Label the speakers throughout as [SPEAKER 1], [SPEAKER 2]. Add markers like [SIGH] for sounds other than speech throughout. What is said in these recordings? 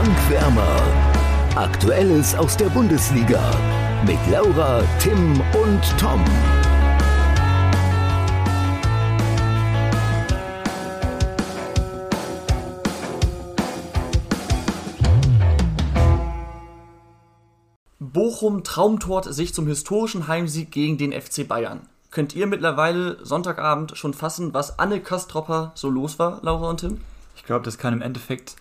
[SPEAKER 1] Tankwärmer. Aktuelles aus der Bundesliga mit Laura, Tim und Tom.
[SPEAKER 2] Bochum traumtort sich zum historischen Heimsieg gegen den FC Bayern. Könnt ihr mittlerweile Sonntagabend schon fassen, was Anne Kastropper so los war, Laura und Tim?
[SPEAKER 3] Ich glaube, das kann im Endeffekt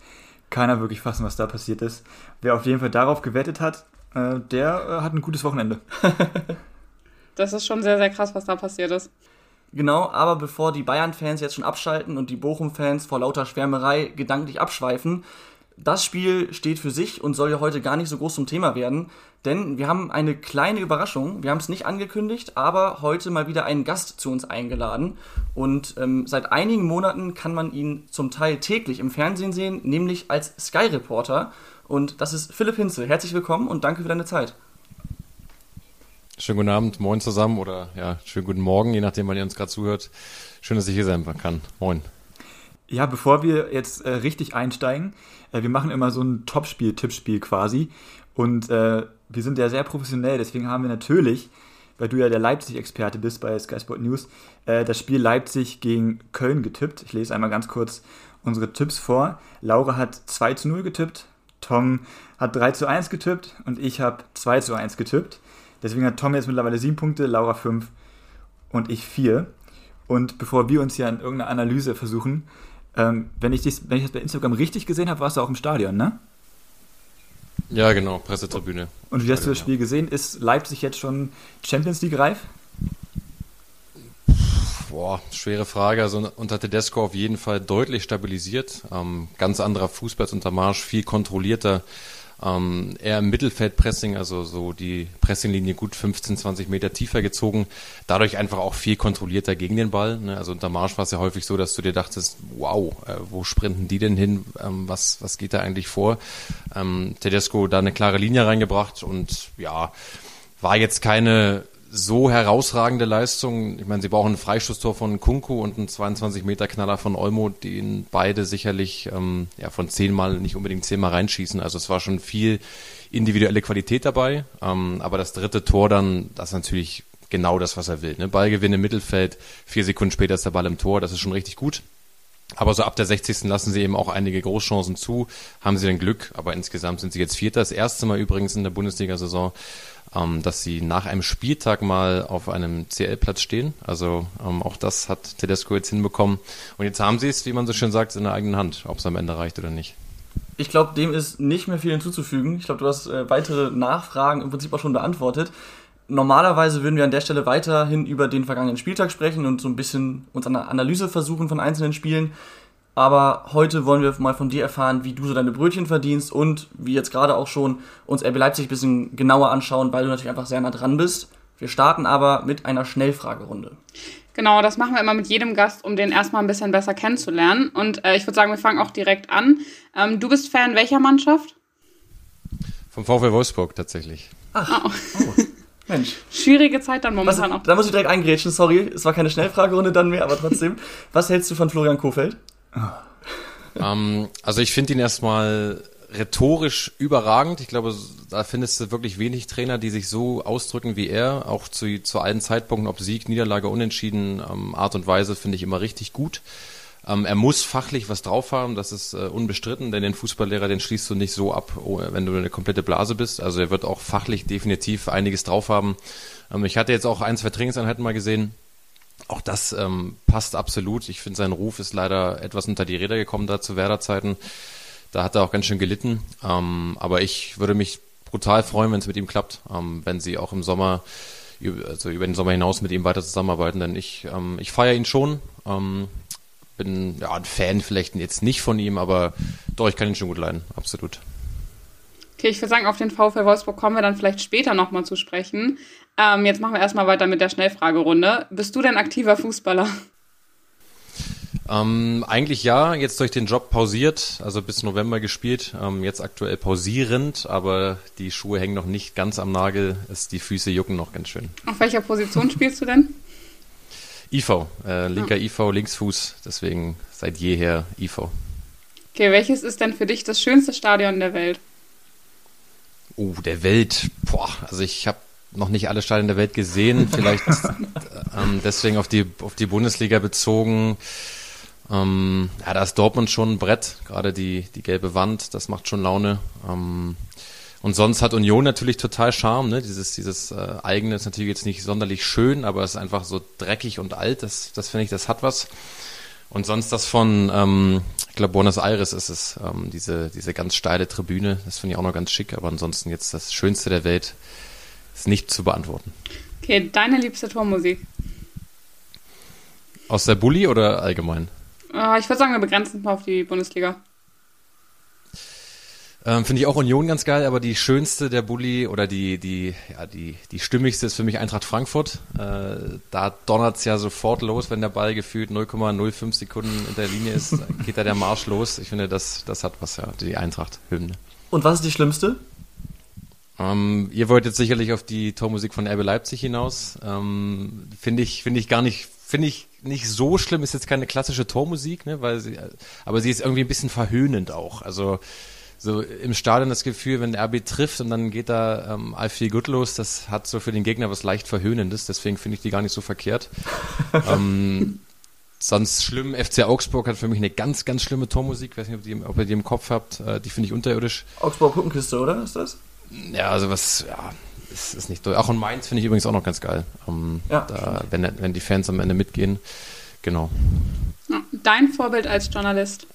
[SPEAKER 3] keiner wirklich fassen, was da passiert ist. Wer auf jeden Fall darauf gewettet hat, äh, der äh, hat ein gutes Wochenende. [LAUGHS]
[SPEAKER 4] das ist schon sehr, sehr krass, was da passiert ist.
[SPEAKER 2] Genau, aber bevor die Bayern-Fans jetzt schon abschalten und die Bochum-Fans vor lauter Schwärmerei gedanklich abschweifen, das Spiel steht für sich und soll ja heute gar nicht so groß zum Thema werden, denn wir haben eine kleine Überraschung. Wir haben es nicht angekündigt, aber heute mal wieder einen Gast zu uns eingeladen. Und ähm, seit einigen Monaten kann man ihn zum Teil täglich im Fernsehen sehen, nämlich als Sky Reporter. Und das ist Philipp Hinze. Herzlich willkommen und danke für deine Zeit.
[SPEAKER 5] Schönen guten Abend, moin zusammen oder ja, schönen guten Morgen, je nachdem, wann ihr uns gerade zuhört. Schön, dass ich hier sein kann. Moin.
[SPEAKER 3] Ja, bevor wir jetzt äh, richtig einsteigen, äh, wir machen immer so ein Topspiel-Tippspiel quasi. Und äh, wir sind ja sehr professionell, deswegen haben wir natürlich, weil du ja der Leipzig-Experte bist bei Sky Sport News, äh, das Spiel Leipzig gegen Köln getippt. Ich lese einmal ganz kurz unsere Tipps vor. Laura hat 2 zu 0 getippt, Tom hat 3 zu 1 getippt und ich habe 2 zu 1 getippt. Deswegen hat Tom jetzt mittlerweile 7 Punkte, Laura 5 und ich 4. Und bevor wir uns hier an irgendeiner Analyse versuchen, ähm, wenn, ich dies, wenn ich das bei Instagram richtig gesehen habe, warst du auch im Stadion, ne?
[SPEAKER 5] Ja, genau, Pressetribüne.
[SPEAKER 3] Und wie hast du das Spiel gesehen? Ist Leipzig jetzt schon Champions League reif?
[SPEAKER 5] Boah, schwere Frage. Also unter Tedesco auf jeden Fall deutlich stabilisiert. Ähm, ganz anderer Fußball unter Marsch, viel kontrollierter ähm, eher im Mittelfeldpressing, also so die Pressinglinie gut 15, 20 Meter tiefer gezogen, dadurch einfach auch viel kontrollierter gegen den Ball. Ne? Also unter Marsch war es ja häufig so, dass du dir dachtest, wow, äh, wo sprinten die denn hin? Ähm, was, was geht da eigentlich vor? Ähm, Tedesco da eine klare Linie reingebracht und ja, war jetzt keine so herausragende Leistung. Ich meine, sie brauchen ein Freistoßtor von Kunku und einen 22 Meter Knaller von Olmo, den beide sicherlich ähm, ja, von zehnmal nicht unbedingt zehnmal reinschießen. Also es war schon viel individuelle Qualität dabei. Ähm, aber das dritte Tor dann, das ist natürlich genau das, was er will. Ne? Ballgewinn im Mittelfeld, vier Sekunden später ist der Ball im Tor, das ist schon richtig gut. Aber so ab der 60. lassen sie eben auch einige Großchancen zu, haben sie dann Glück, aber insgesamt sind sie jetzt Vierter. Das erste Mal übrigens in der Bundesliga-Saison ähm, dass sie nach einem Spieltag mal auf einem CL-Platz stehen. Also ähm, auch das hat Tedesco jetzt hinbekommen. Und jetzt haben sie es, wie man so schön sagt, in der eigenen Hand, ob es am Ende reicht oder nicht.
[SPEAKER 2] Ich glaube, dem ist nicht mehr viel hinzuzufügen. Ich glaube, du hast äh, weitere Nachfragen im Prinzip auch schon beantwortet. Normalerweise würden wir an der Stelle weiterhin über den vergangenen Spieltag sprechen und so ein bisschen uns an der Analyse versuchen von einzelnen Spielen. Aber heute wollen wir mal von dir erfahren, wie du so deine Brötchen verdienst und wie jetzt gerade auch schon uns RB Leipzig ein bisschen genauer anschauen, weil du natürlich einfach sehr nah dran bist. Wir starten aber mit einer Schnellfragerunde.
[SPEAKER 4] Genau, das machen wir immer mit jedem Gast, um den erstmal ein bisschen besser kennenzulernen. Und äh, ich würde sagen, wir fangen auch direkt an. Ähm, du bist Fan welcher Mannschaft?
[SPEAKER 5] Vom VfL Wolfsburg tatsächlich.
[SPEAKER 2] Ach, oh. oh. Mensch.
[SPEAKER 4] Schwierige Zeit dann momentan
[SPEAKER 2] Was, auch. Da muss ich direkt eingrätschen, sorry. Es war keine Schnellfragerunde dann mehr, aber trotzdem. [LAUGHS] Was hältst du von Florian Kofeld?
[SPEAKER 5] Ähm, also ich finde ihn erstmal rhetorisch überragend. Ich glaube, da findest du wirklich wenig Trainer, die sich so ausdrücken wie er. Auch zu, zu allen Zeitpunkten, ob Sieg, Niederlage, Unentschieden, ähm, Art und Weise finde ich immer richtig gut. Ähm, er muss fachlich was drauf haben, das ist äh, unbestritten, denn den Fußballlehrer, den schließt du nicht so ab, oh, wenn du eine komplette Blase bist. Also er wird auch fachlich definitiv einiges drauf haben. Ähm, ich hatte jetzt auch ein, zwei Trainingseinheiten mal gesehen auch das ähm, passt absolut. Ich finde, sein Ruf ist leider etwas unter die Räder gekommen da zu Werder-Zeiten. Da hat er auch ganz schön gelitten. Ähm, aber ich würde mich brutal freuen, wenn es mit ihm klappt, ähm, wenn sie auch im Sommer, also über den Sommer hinaus mit ihm weiter zusammenarbeiten. Denn ich, ähm, ich feiere ihn schon. Ähm, bin ja ein Fan vielleicht jetzt nicht von ihm, aber doch, ich kann ihn schon gut leiden. Absolut.
[SPEAKER 4] Okay, ich würde sagen, auf den VfL Wolfsburg kommen wir dann vielleicht später nochmal zu sprechen. Ähm, jetzt machen wir erstmal weiter mit der Schnellfragerunde. Bist du denn aktiver Fußballer?
[SPEAKER 5] Ähm, eigentlich ja, jetzt durch den Job pausiert, also bis November gespielt, ähm, jetzt aktuell pausierend, aber die Schuhe hängen noch nicht ganz am Nagel, es, die Füße jucken noch ganz schön.
[SPEAKER 4] Auf welcher Position spielst du denn?
[SPEAKER 5] IV, äh, linker ah. IV, Linksfuß, deswegen seit jeher IV.
[SPEAKER 4] Okay, welches ist denn für dich das schönste Stadion der Welt?
[SPEAKER 5] Oh, der Welt. Boah, also ich habe noch nicht alle Stadien der Welt gesehen. Vielleicht [LAUGHS] ähm, deswegen auf die, auf die Bundesliga bezogen. Ähm, ja, da ist Dortmund schon ein Brett. Gerade die, die gelbe Wand, das macht schon Laune. Ähm, und sonst hat Union natürlich total Charme, ne? Dieses, dieses äh, eigene ist natürlich jetzt nicht sonderlich schön, aber es ist einfach so dreckig und alt. Das, das finde ich, das hat was. Und sonst das von, ähm, ich glaube, Buenos Aires ist es, ähm, diese, diese ganz steile Tribüne. Das finde ich auch noch ganz schick, aber ansonsten jetzt das Schönste der Welt ist nicht zu beantworten.
[SPEAKER 4] Okay, deine liebste Tormusik?
[SPEAKER 5] Aus der Bulli oder allgemein?
[SPEAKER 4] Äh, ich würde sagen, wir begrenzen es mal auf die Bundesliga.
[SPEAKER 5] Ähm, Finde ich auch Union ganz geil, aber die schönste der Bulli oder die, die, ja, die, die stimmigste ist für mich Eintracht Frankfurt. Äh, da donnert's ja sofort los, wenn der Ball gefühlt 0,05 Sekunden in der Linie ist, geht da der Marsch los. Ich finde, das, das hat was, ja, die Eintracht-Hymne.
[SPEAKER 2] Und was ist die schlimmste?
[SPEAKER 5] Ähm, ihr wollt jetzt sicherlich auf die Tormusik von RB Leipzig hinaus. Ähm, finde ich, finde ich gar nicht, finde ich nicht so schlimm. Ist jetzt keine klassische Tormusik, ne, weil sie, aber sie ist irgendwie ein bisschen verhöhnend auch. Also, so im Stadion das Gefühl, wenn der RB trifft und dann geht da ähm, all viel gut los, das hat so für den Gegner was leicht Verhöhnendes, deswegen finde ich die gar nicht so verkehrt. [LAUGHS] ähm, sonst schlimm, FC Augsburg hat für mich eine ganz, ganz schlimme Tormusik, ich weiß nicht, ob, die, ob ihr die im Kopf habt, äh, die finde ich unterirdisch.
[SPEAKER 2] Augsburg Puppenkiste, oder? Ist das?
[SPEAKER 5] Ja, also was, ja, ist, ist nicht durch. Auch in Mainz finde ich übrigens auch noch ganz geil. Ähm, ja, da, wenn, wenn die Fans am Ende mitgehen. Genau.
[SPEAKER 4] Dein Vorbild als Journalist?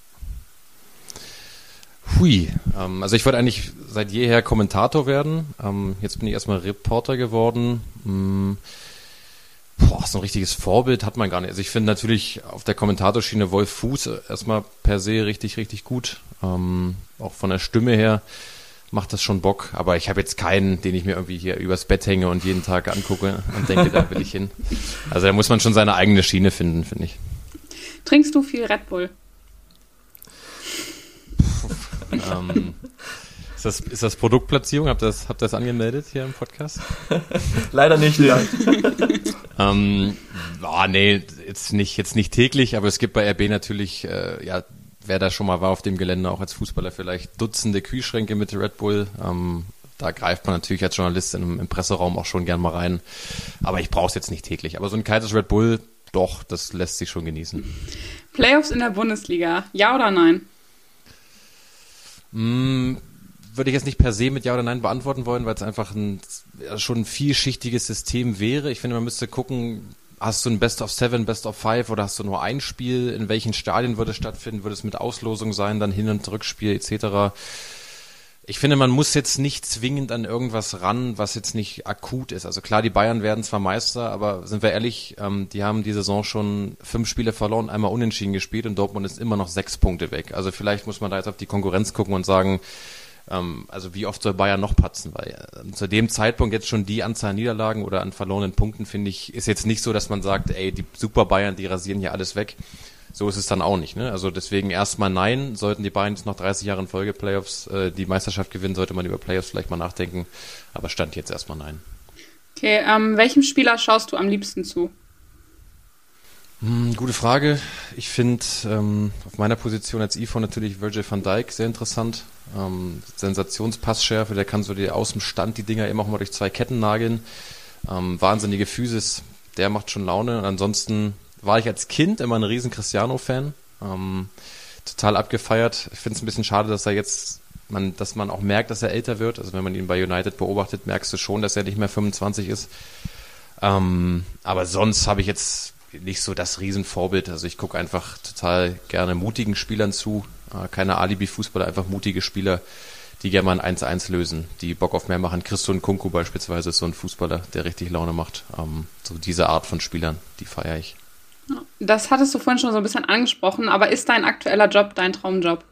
[SPEAKER 5] Hui, ähm, also ich wollte eigentlich seit jeher Kommentator werden. Ähm, jetzt bin ich erstmal Reporter geworden. Hm, boah, so ein richtiges Vorbild hat man gar nicht. Also ich finde natürlich auf der Kommentatorschiene Wolf Fuß erstmal per se richtig, richtig gut. Ähm, auch von der Stimme her macht das schon Bock. Aber ich habe jetzt keinen, den ich mir irgendwie hier übers Bett hänge und jeden Tag angucke und denke, da will ich hin. Also da muss man schon seine eigene Schiene finden, finde ich.
[SPEAKER 4] Trinkst du viel Red Bull?
[SPEAKER 5] ähm, ist, das, ist das Produktplatzierung? Habt ihr das, habt ihr das angemeldet hier im Podcast? [LAUGHS]
[SPEAKER 2] Leider nicht, ja. [LAUGHS]
[SPEAKER 5] ähm, oh, nee, jetzt nicht, jetzt nicht täglich, aber es gibt bei RB natürlich, äh, ja, wer da schon mal war auf dem Gelände, auch als Fußballer vielleicht Dutzende Kühlschränke mit Red Bull. Ähm, da greift man natürlich als Journalist im, im Presseraum auch schon gern mal rein. Aber ich brauche es jetzt nicht täglich. Aber so ein kaltes Red Bull, doch, das lässt sich schon genießen.
[SPEAKER 4] Playoffs in der Bundesliga, ja oder nein?
[SPEAKER 5] Mm, würde ich jetzt nicht per se mit Ja oder Nein beantworten wollen, weil es einfach ein schon ein vielschichtiges System wäre. Ich finde, man müsste gucken, hast du ein Best of Seven, Best of Five oder hast du nur ein Spiel? In welchen Stadien würde es stattfinden? Würde es mit Auslosung sein, dann Hin- und Rückspiel etc.? Ich finde, man muss jetzt nicht zwingend an irgendwas ran, was jetzt nicht akut ist. Also klar, die Bayern werden zwar Meister, aber sind wir ehrlich, ähm, die haben die Saison schon fünf Spiele verloren, einmal unentschieden gespielt und Dortmund ist immer noch sechs Punkte weg. Also vielleicht muss man da jetzt auf die Konkurrenz gucken und sagen, ähm, also wie oft soll Bayern noch patzen? Weil äh, zu dem Zeitpunkt jetzt schon die Anzahl Niederlagen oder an verlorenen Punkten, finde ich, ist jetzt nicht so, dass man sagt, ey, die Super Bayern, die rasieren hier alles weg so ist es dann auch nicht. Ne? Also deswegen erstmal nein, sollten die Bayern jetzt noch 30 Jahre in Folge Playoffs äh, die Meisterschaft gewinnen, sollte man über Playoffs vielleicht mal nachdenken. Aber stand jetzt erstmal nein.
[SPEAKER 4] Okay, ähm, welchem Spieler schaust du am liebsten zu?
[SPEAKER 5] Hm, gute Frage. Ich finde ähm, auf meiner Position als IFO natürlich Virgil van Dijk sehr interessant. Ähm, Sensationspassschärfe, der kann so die aus dem Stand die Dinger immer auch mal durch zwei Ketten nageln. Ähm, wahnsinnige Physis, der macht schon Laune. Und ansonsten war ich als Kind immer ein riesen Cristiano-Fan. Ähm, total abgefeiert. Ich finde es ein bisschen schade, dass er jetzt, man, dass man auch merkt, dass er älter wird. Also wenn man ihn bei United beobachtet, merkst du schon, dass er nicht mehr 25 ist. Ähm, aber sonst habe ich jetzt nicht so das Riesenvorbild. Also ich gucke einfach total gerne mutigen Spielern zu. Äh, keine Alibi-Fußballer, einfach mutige Spieler, die gerne mal ein 1-1 lösen, die Bock auf mehr machen. Christo Kunku beispielsweise ist so ein Fußballer, der richtig Laune macht. Ähm, so diese Art von Spielern, die feiere ich.
[SPEAKER 4] Das hattest du vorhin schon so ein bisschen angesprochen, aber ist dein aktueller Job dein Traumjob?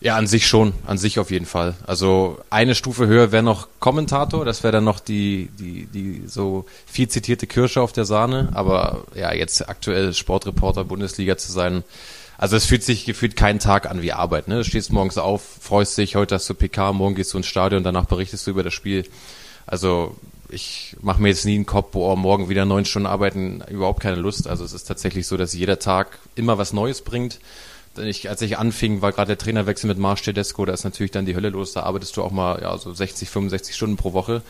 [SPEAKER 5] Ja, an sich schon, an sich auf jeden Fall. Also eine Stufe höher wäre noch Kommentator, das wäre dann noch die, die, die so viel zitierte Kirsche auf der Sahne, aber ja, jetzt aktuell Sportreporter Bundesliga zu sein, also es fühlt sich gefühlt keinen Tag an wie Arbeit. Ne? Du stehst morgens auf, freust dich, heute hast du PK, morgen gehst du ins Stadion, danach berichtest du über das Spiel. Also ich mache mir jetzt nie einen Kopf, boah, morgen wieder neun Stunden arbeiten, überhaupt keine Lust. Also es ist tatsächlich so, dass jeder Tag immer was Neues bringt. ich, als ich anfing, war gerade der Trainerwechsel mit Marsch Tedesco, da ist natürlich dann die Hölle los, da arbeitest du auch mal ja, so 60, 65 Stunden pro Woche.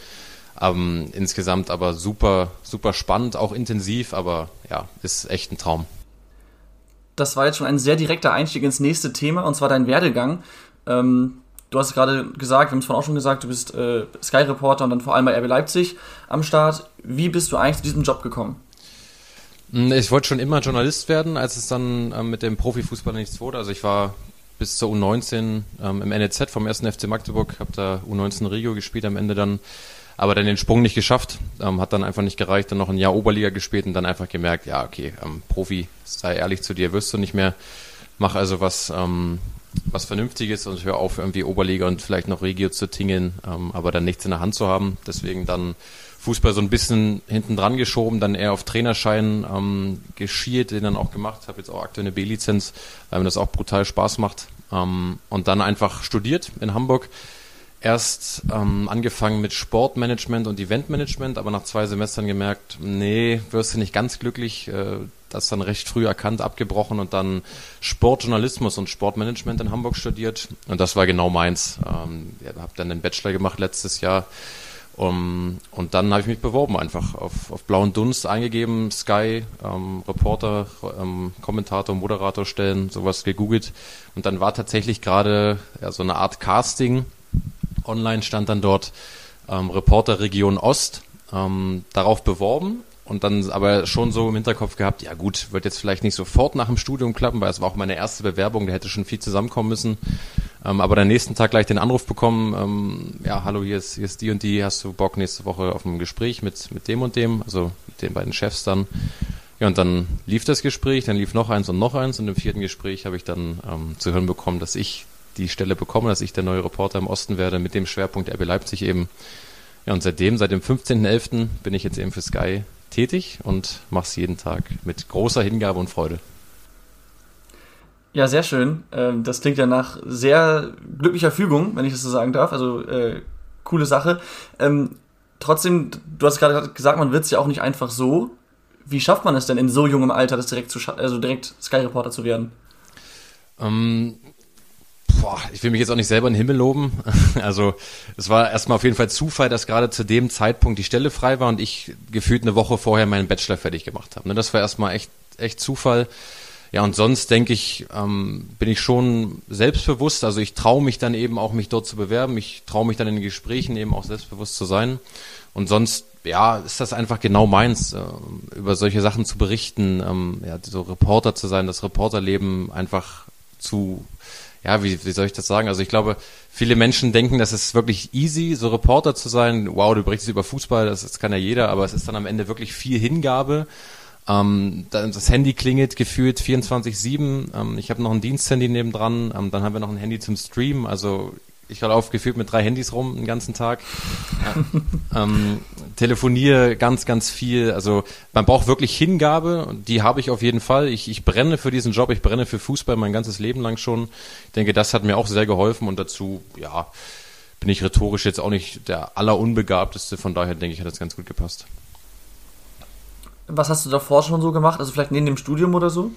[SPEAKER 5] Ähm, insgesamt aber super, super spannend, auch intensiv, aber ja, ist echt ein Traum.
[SPEAKER 2] Das war jetzt schon ein sehr direkter Einstieg ins nächste Thema, und zwar dein Werdegang. Ähm, du hast gerade gesagt, wir haben es vorhin auch schon gesagt, du bist äh, Sky-Reporter und dann vor allem bei RB Leipzig am Start. Wie bist du eigentlich zu diesem Job gekommen?
[SPEAKER 5] Hm, ich wollte schon immer Journalist werden, als es dann ähm, mit dem Profifußball nichts wurde. Also ich war bis zur U19 ähm, im NEZ vom 1. FC Magdeburg, habe da U19 Regio gespielt, am Ende dann aber dann den Sprung nicht geschafft, ähm, hat dann einfach nicht gereicht, dann noch ein Jahr Oberliga gespielt und dann einfach gemerkt, ja, okay, ähm, Profi, sei ehrlich zu dir, wirst du nicht mehr, mach also was, ähm, was Vernünftiges und hör auf, irgendwie Oberliga und vielleicht noch Regio zu tingeln, ähm, aber dann nichts in der Hand zu haben. Deswegen dann Fußball so ein bisschen hinten dran geschoben, dann eher auf Trainerschein ähm, geschielt, den dann auch gemacht, habe jetzt auch aktuell eine B-Lizenz, weil mir das auch brutal Spaß macht. Ähm, und dann einfach studiert in Hamburg erst ähm, angefangen mit Sportmanagement und Eventmanagement, aber nach zwei Semestern gemerkt, nee, wirst du nicht ganz glücklich. Äh, das dann recht früh erkannt, abgebrochen und dann Sportjournalismus und Sportmanagement in Hamburg studiert. Und das war genau meins. Ähm, habe dann den Bachelor gemacht letztes Jahr. Um, und dann habe ich mich beworben einfach auf, auf blauen Dunst eingegeben, Sky, ähm, Reporter, ähm, Kommentator, Moderator stellen, sowas gegoogelt. Und dann war tatsächlich gerade ja, so eine Art Casting online stand dann dort ähm, Reporter Region Ost ähm, darauf beworben und dann aber schon so im Hinterkopf gehabt, ja gut, wird jetzt vielleicht nicht sofort nach dem Studium klappen, weil es war auch meine erste Bewerbung, da hätte schon viel zusammenkommen müssen. Ähm, aber den nächsten Tag gleich den Anruf bekommen, ähm, ja, hallo, hier ist, hier ist die und die, hast du Bock nächste Woche auf ein Gespräch mit, mit dem und dem, also mit den beiden Chefs dann. Ja, und dann lief das Gespräch, dann lief noch eins und noch eins und im vierten Gespräch habe ich dann ähm, zu hören bekommen, dass ich die Stelle bekommen, dass ich der neue Reporter im Osten werde, mit dem Schwerpunkt RB Leipzig eben. Ja, und seitdem, seit dem 15.11. bin ich jetzt eben für Sky tätig und mache es jeden Tag mit großer Hingabe und Freude.
[SPEAKER 2] Ja, sehr schön. Ähm, das klingt ja nach sehr glücklicher Fügung, wenn ich das so sagen darf. Also äh, coole Sache. Ähm, trotzdem, du hast gerade gesagt, man wird es ja auch nicht einfach so. Wie schafft man es denn in so jungem Alter, das direkt zu also direkt Sky Reporter zu werden?
[SPEAKER 5] Ähm, boah, ich will mich jetzt auch nicht selber in den Himmel loben. [LAUGHS] Also es war erstmal auf jeden Fall Zufall, dass gerade zu dem Zeitpunkt die Stelle frei war und ich gefühlt eine Woche vorher meinen Bachelor fertig gemacht habe. Ne, das war erstmal echt, echt Zufall. Ja, und sonst denke ich, ähm, bin ich schon selbstbewusst. Also ich traue mich dann eben auch, mich dort zu bewerben. Ich traue mich dann in den Gesprächen eben auch selbstbewusst zu sein. Und sonst, ja, ist das einfach genau meins, äh, über solche Sachen zu berichten, ähm, ja, so Reporter zu sein, das Reporterleben einfach zu ja, wie, wie soll ich das sagen? Also ich glaube, viele Menschen denken, das ist wirklich easy, so Reporter zu sein. Wow, du berichtest über Fußball, das, das kann ja jeder, aber es ist dann am Ende wirklich viel Hingabe. Ähm, das Handy klingelt gefühlt 24-7. Ähm, ich habe noch ein Diensthandy nebendran. Ähm, dann haben wir noch ein Handy zum Stream. Also ich laufe gefühlt mit drei Handys rum den ganzen Tag. [LAUGHS] Ähm, telefoniere ganz, ganz viel. Also man braucht wirklich Hingabe und die habe ich auf jeden Fall. Ich, ich brenne für diesen Job, ich brenne für Fußball mein ganzes Leben lang schon. Ich denke, das hat mir auch sehr geholfen und dazu, ja, bin ich rhetorisch jetzt auch nicht der allerunbegabteste. Von daher denke ich, hat das ganz gut gepasst.
[SPEAKER 2] Was hast du davor schon so gemacht? Also vielleicht neben dem Studium oder so?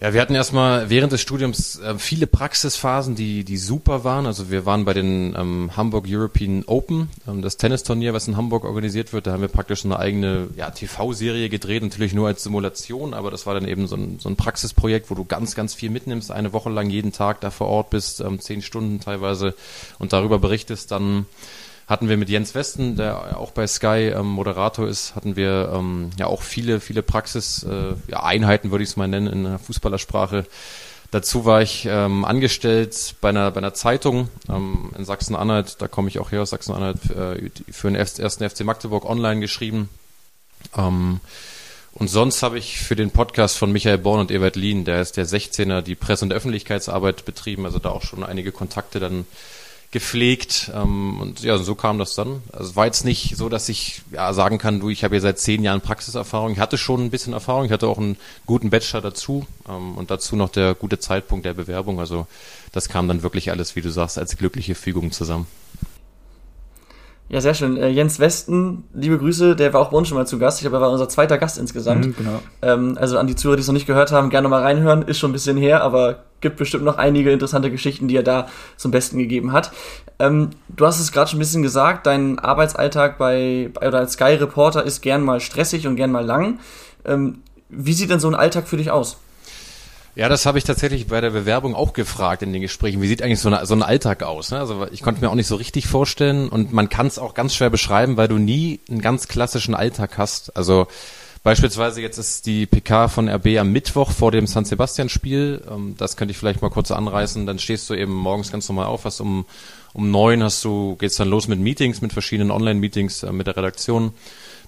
[SPEAKER 5] Ja, wir hatten erstmal während des Studiums äh, viele Praxisphasen, die, die super waren. Also wir waren bei den ähm, Hamburg European Open, ähm, das Tennisturnier, was in Hamburg organisiert wird. Da haben wir praktisch eine eigene ja, TV-Serie gedreht, natürlich nur als Simulation, aber das war dann eben so ein, so ein Praxisprojekt, wo du ganz, ganz viel mitnimmst, eine Woche lang jeden Tag da vor Ort bist, ähm, zehn Stunden teilweise und darüber berichtest dann hatten wir mit Jens Westen, der auch bei Sky ähm, Moderator ist, hatten wir ähm, ja auch viele, viele Praxis-Einheiten, äh, ja, würde ich es mal nennen, in der Fußballersprache. Dazu war ich ähm, angestellt bei einer, bei einer Zeitung ähm, in Sachsen-Anhalt, da komme ich auch her aus Sachsen-Anhalt, äh, für den ersten FC Magdeburg online geschrieben. Ähm, und sonst habe ich für den Podcast von Michael Born und Ewert Lien, der ist der 16er, die Presse- und Öffentlichkeitsarbeit betrieben, also da auch schon einige Kontakte dann gepflegt ähm, und ja, so kam das dann. Also war jetzt nicht so, dass ich ja, sagen kann, du, ich habe ja seit zehn Jahren Praxiserfahrung. Ich hatte schon ein bisschen Erfahrung, ich hatte auch einen guten Bachelor dazu ähm, und dazu noch der gute Zeitpunkt der Bewerbung. Also das kam dann wirklich alles, wie du sagst, als glückliche Fügung zusammen.
[SPEAKER 2] Ja, sehr schön. Äh, Jens Westen, liebe Grüße, der war auch bei uns schon mal zu Gast. Ich glaube, er war unser zweiter Gast insgesamt. Mhm, genau. Ähm, also an die Zuhörer, die es noch nicht gehört haben, gerne mal reinhören. Ist schon ein bisschen her, aber gibt bestimmt noch einige interessante Geschichten, die er da zum Besten gegeben hat. Ähm, du hast es gerade schon ein bisschen gesagt, dein Arbeitsalltag bei, oder als Sky Reporter ist gern mal stressig und gern mal lang. Ähm, wie sieht denn so ein Alltag für dich aus?
[SPEAKER 5] Ja, das habe ich tatsächlich bei der Bewerbung auch gefragt in den Gesprächen. Wie sieht eigentlich so, eine, so ein Alltag aus? Ne? Also ich konnte mir auch nicht so richtig vorstellen und man kann es auch ganz schwer beschreiben, weil du nie einen ganz klassischen Alltag hast. Also beispielsweise jetzt ist die PK von RB am Mittwoch vor dem San Sebastian-Spiel. Ähm, das könnte ich vielleicht mal kurz anreißen. Dann stehst du eben morgens ganz normal auf, hast um um neun hast du geht's dann los mit Meetings, mit verschiedenen Online-Meetings äh, mit der Redaktion.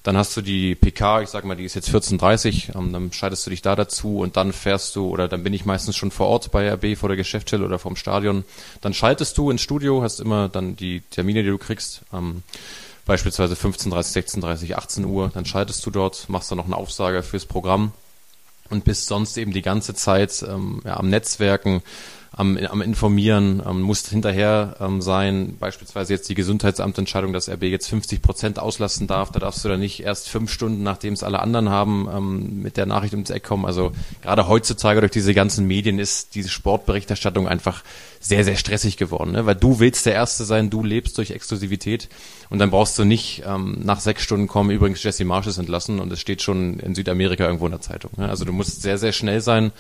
[SPEAKER 5] Dann hast du die PK, ich sag mal, die ist jetzt 14.30 ähm, dann schaltest du dich da dazu und dann fährst du, oder dann bin ich meistens schon vor Ort bei RB vor der Geschäftsstelle oder vom Stadion. Dann schaltest du ins Studio, hast immer dann die Termine, die du kriegst. Ähm, beispielsweise 15.30, 16.30, 18 Uhr, dann schaltest du dort, machst dann noch eine Aufsage fürs Programm und bist sonst eben die ganze Zeit ähm, ja, am Netzwerken, am, am Informieren, ähm, muss hinterher ähm, sein, beispielsweise jetzt die Gesundheitsamtentscheidung, dass RB jetzt 50 Prozent auslassen darf, da darfst du dann nicht erst fünf Stunden, nachdem es alle anderen haben, ähm, mit der Nachricht ums Eck kommen. Also gerade heutzutage durch diese ganzen Medien ist diese Sportberichterstattung einfach sehr, sehr stressig geworden, ne? weil du willst der Erste sein, du lebst durch Exklusivität und dann brauchst du nicht ähm, nach sechs Stunden kommen, übrigens Jesse Marsh ist entlassen und es steht schon in Südamerika irgendwo in der Zeitung. Ne? Also du musst sehr, sehr schnell sein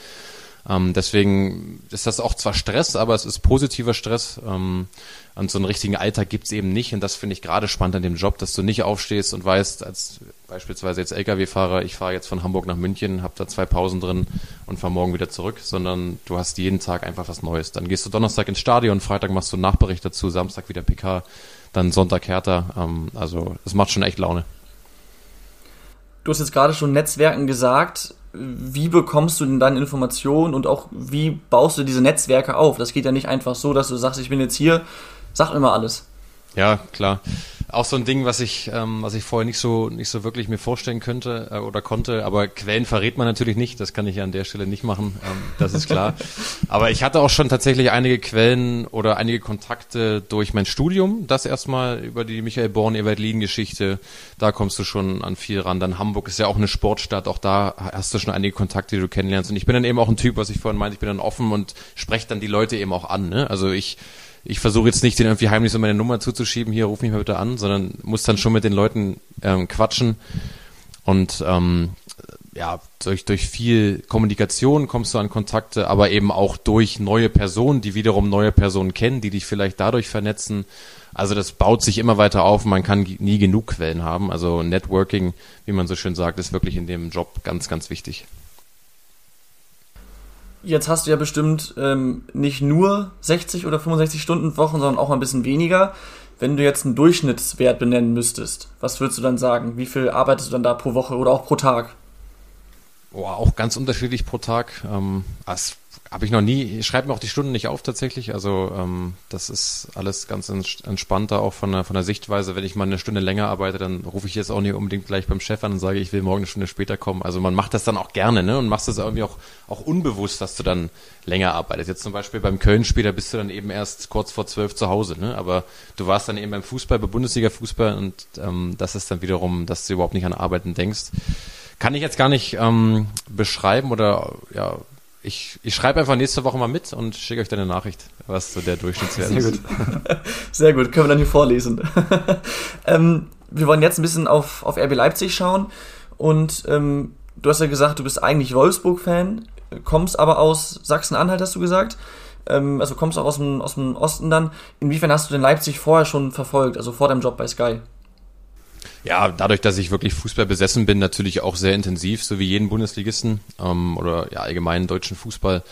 [SPEAKER 5] ähm, deswegen ist das auch zwar Stress, aber es ist positiver Stress. Ähm, und so einen richtigen Alltag gibt's eben nicht. Und das finde ich gerade spannend an dem Job, dass du nicht aufstehst und weißt, als beispielsweise jetzt Lkw-Fahrer, ich fahre jetzt von Hamburg nach München, habe da zwei Pausen drin und fahre morgen wieder zurück, sondern du hast jeden Tag einfach was Neues. Dann gehst du Donnerstag ins Stadion, Freitag machst du einen Nachbericht dazu, Samstag wieder PK, dann Sonntag Hertha. Ähm, also es macht schon echt Laune.
[SPEAKER 2] Du hast jetzt gerade schon Netzwerken gesagt wie bekommst du denn dann Informationen und auch wie baust du diese Netzwerke auf? Das geht ja nicht einfach so, dass du sagst, ich bin jetzt hier, sag immer alles.
[SPEAKER 5] Ja, klar auch so ein Ding, was ich, ähm, was ich vorher nicht so, nicht so wirklich mir vorstellen könnte äh, oder konnte. Aber Quellen verrät man natürlich nicht. Das kann ich ja an der Stelle nicht machen. Ähm, das ist klar. [LAUGHS] aber ich hatte auch schon tatsächlich einige Quellen oder einige Kontakte durch mein Studium. Das erstmal über die Michael Born, Ewald Lien Geschichte. Da kommst du schon an viel ran. Dann Hamburg ist ja auch eine Sportstadt. Auch da hast du schon einige Kontakte, die du kennenlernst. Und ich bin dann eben auch ein Typ, was ich vorhin meinte. Ich bin dann offen und spreche dann die Leute eben auch an. Ne? Also ich, ich versuche jetzt nicht, den irgendwie heimlich so meine Nummer zuzuschieben, hier, ruf mich mal bitte an, sondern muss dann schon mit den Leuten ähm, quatschen. Und ähm, ja, durch, durch viel Kommunikation kommst du an Kontakte, aber eben auch durch neue Personen, die wiederum neue Personen kennen, die dich vielleicht dadurch vernetzen. Also das baut sich immer weiter auf. Man kann nie genug Quellen haben. Also Networking, wie man so schön sagt, ist wirklich in dem Job ganz, ganz wichtig.
[SPEAKER 2] Jetzt hast du ja bestimmt ähm, nicht nur 60 oder 65 Stunden Wochen, sondern auch ein bisschen weniger. Wenn du jetzt einen Durchschnittswert benennen müsstest, was würdest du dann sagen? Wie viel arbeitest du dann da pro Woche oder auch pro Tag?
[SPEAKER 5] Boah, auch ganz unterschiedlich pro Tag. Ähm, es habe ich noch nie, ich schreibe mir auch die Stunden nicht auf tatsächlich. Also ähm, das ist alles ganz entspannter, auch von der, von der Sichtweise. Wenn ich mal eine Stunde länger arbeite, dann rufe ich jetzt auch nicht unbedingt gleich beim Chef an und sage, ich will morgen eine Stunde später kommen. Also man macht das dann auch gerne, ne? Und machst das irgendwie auch, auch unbewusst, dass du dann länger arbeitest. Jetzt zum Beispiel beim Köln-Spiel, da bist du dann eben erst kurz vor zwölf zu Hause, ne? Aber du warst dann eben beim Fußball, bei Bundesliga-Fußball und ähm, das ist dann wiederum, dass du überhaupt nicht an Arbeiten denkst. Kann ich jetzt gar nicht ähm, beschreiben oder ja, ich, ich schreibe einfach nächste Woche mal mit und schicke euch dann eine Nachricht, was so der Durchschnittswert
[SPEAKER 2] ist. Sehr gut. [LAUGHS] Sehr gut, können wir dann hier vorlesen. [LAUGHS] ähm, wir wollen jetzt ein bisschen auf, auf RB Leipzig schauen. Und ähm, du hast ja gesagt, du bist eigentlich Wolfsburg-Fan, kommst aber aus Sachsen-Anhalt, hast du gesagt. Ähm, also kommst auch aus dem, aus dem Osten dann. Inwiefern hast du denn Leipzig vorher schon verfolgt, also vor deinem Job bei Sky?
[SPEAKER 5] Ja, dadurch, dass ich wirklich Fußball besessen bin, natürlich auch sehr intensiv, so wie jeden Bundesligisten ähm, oder ja allgemein deutschen Fußball.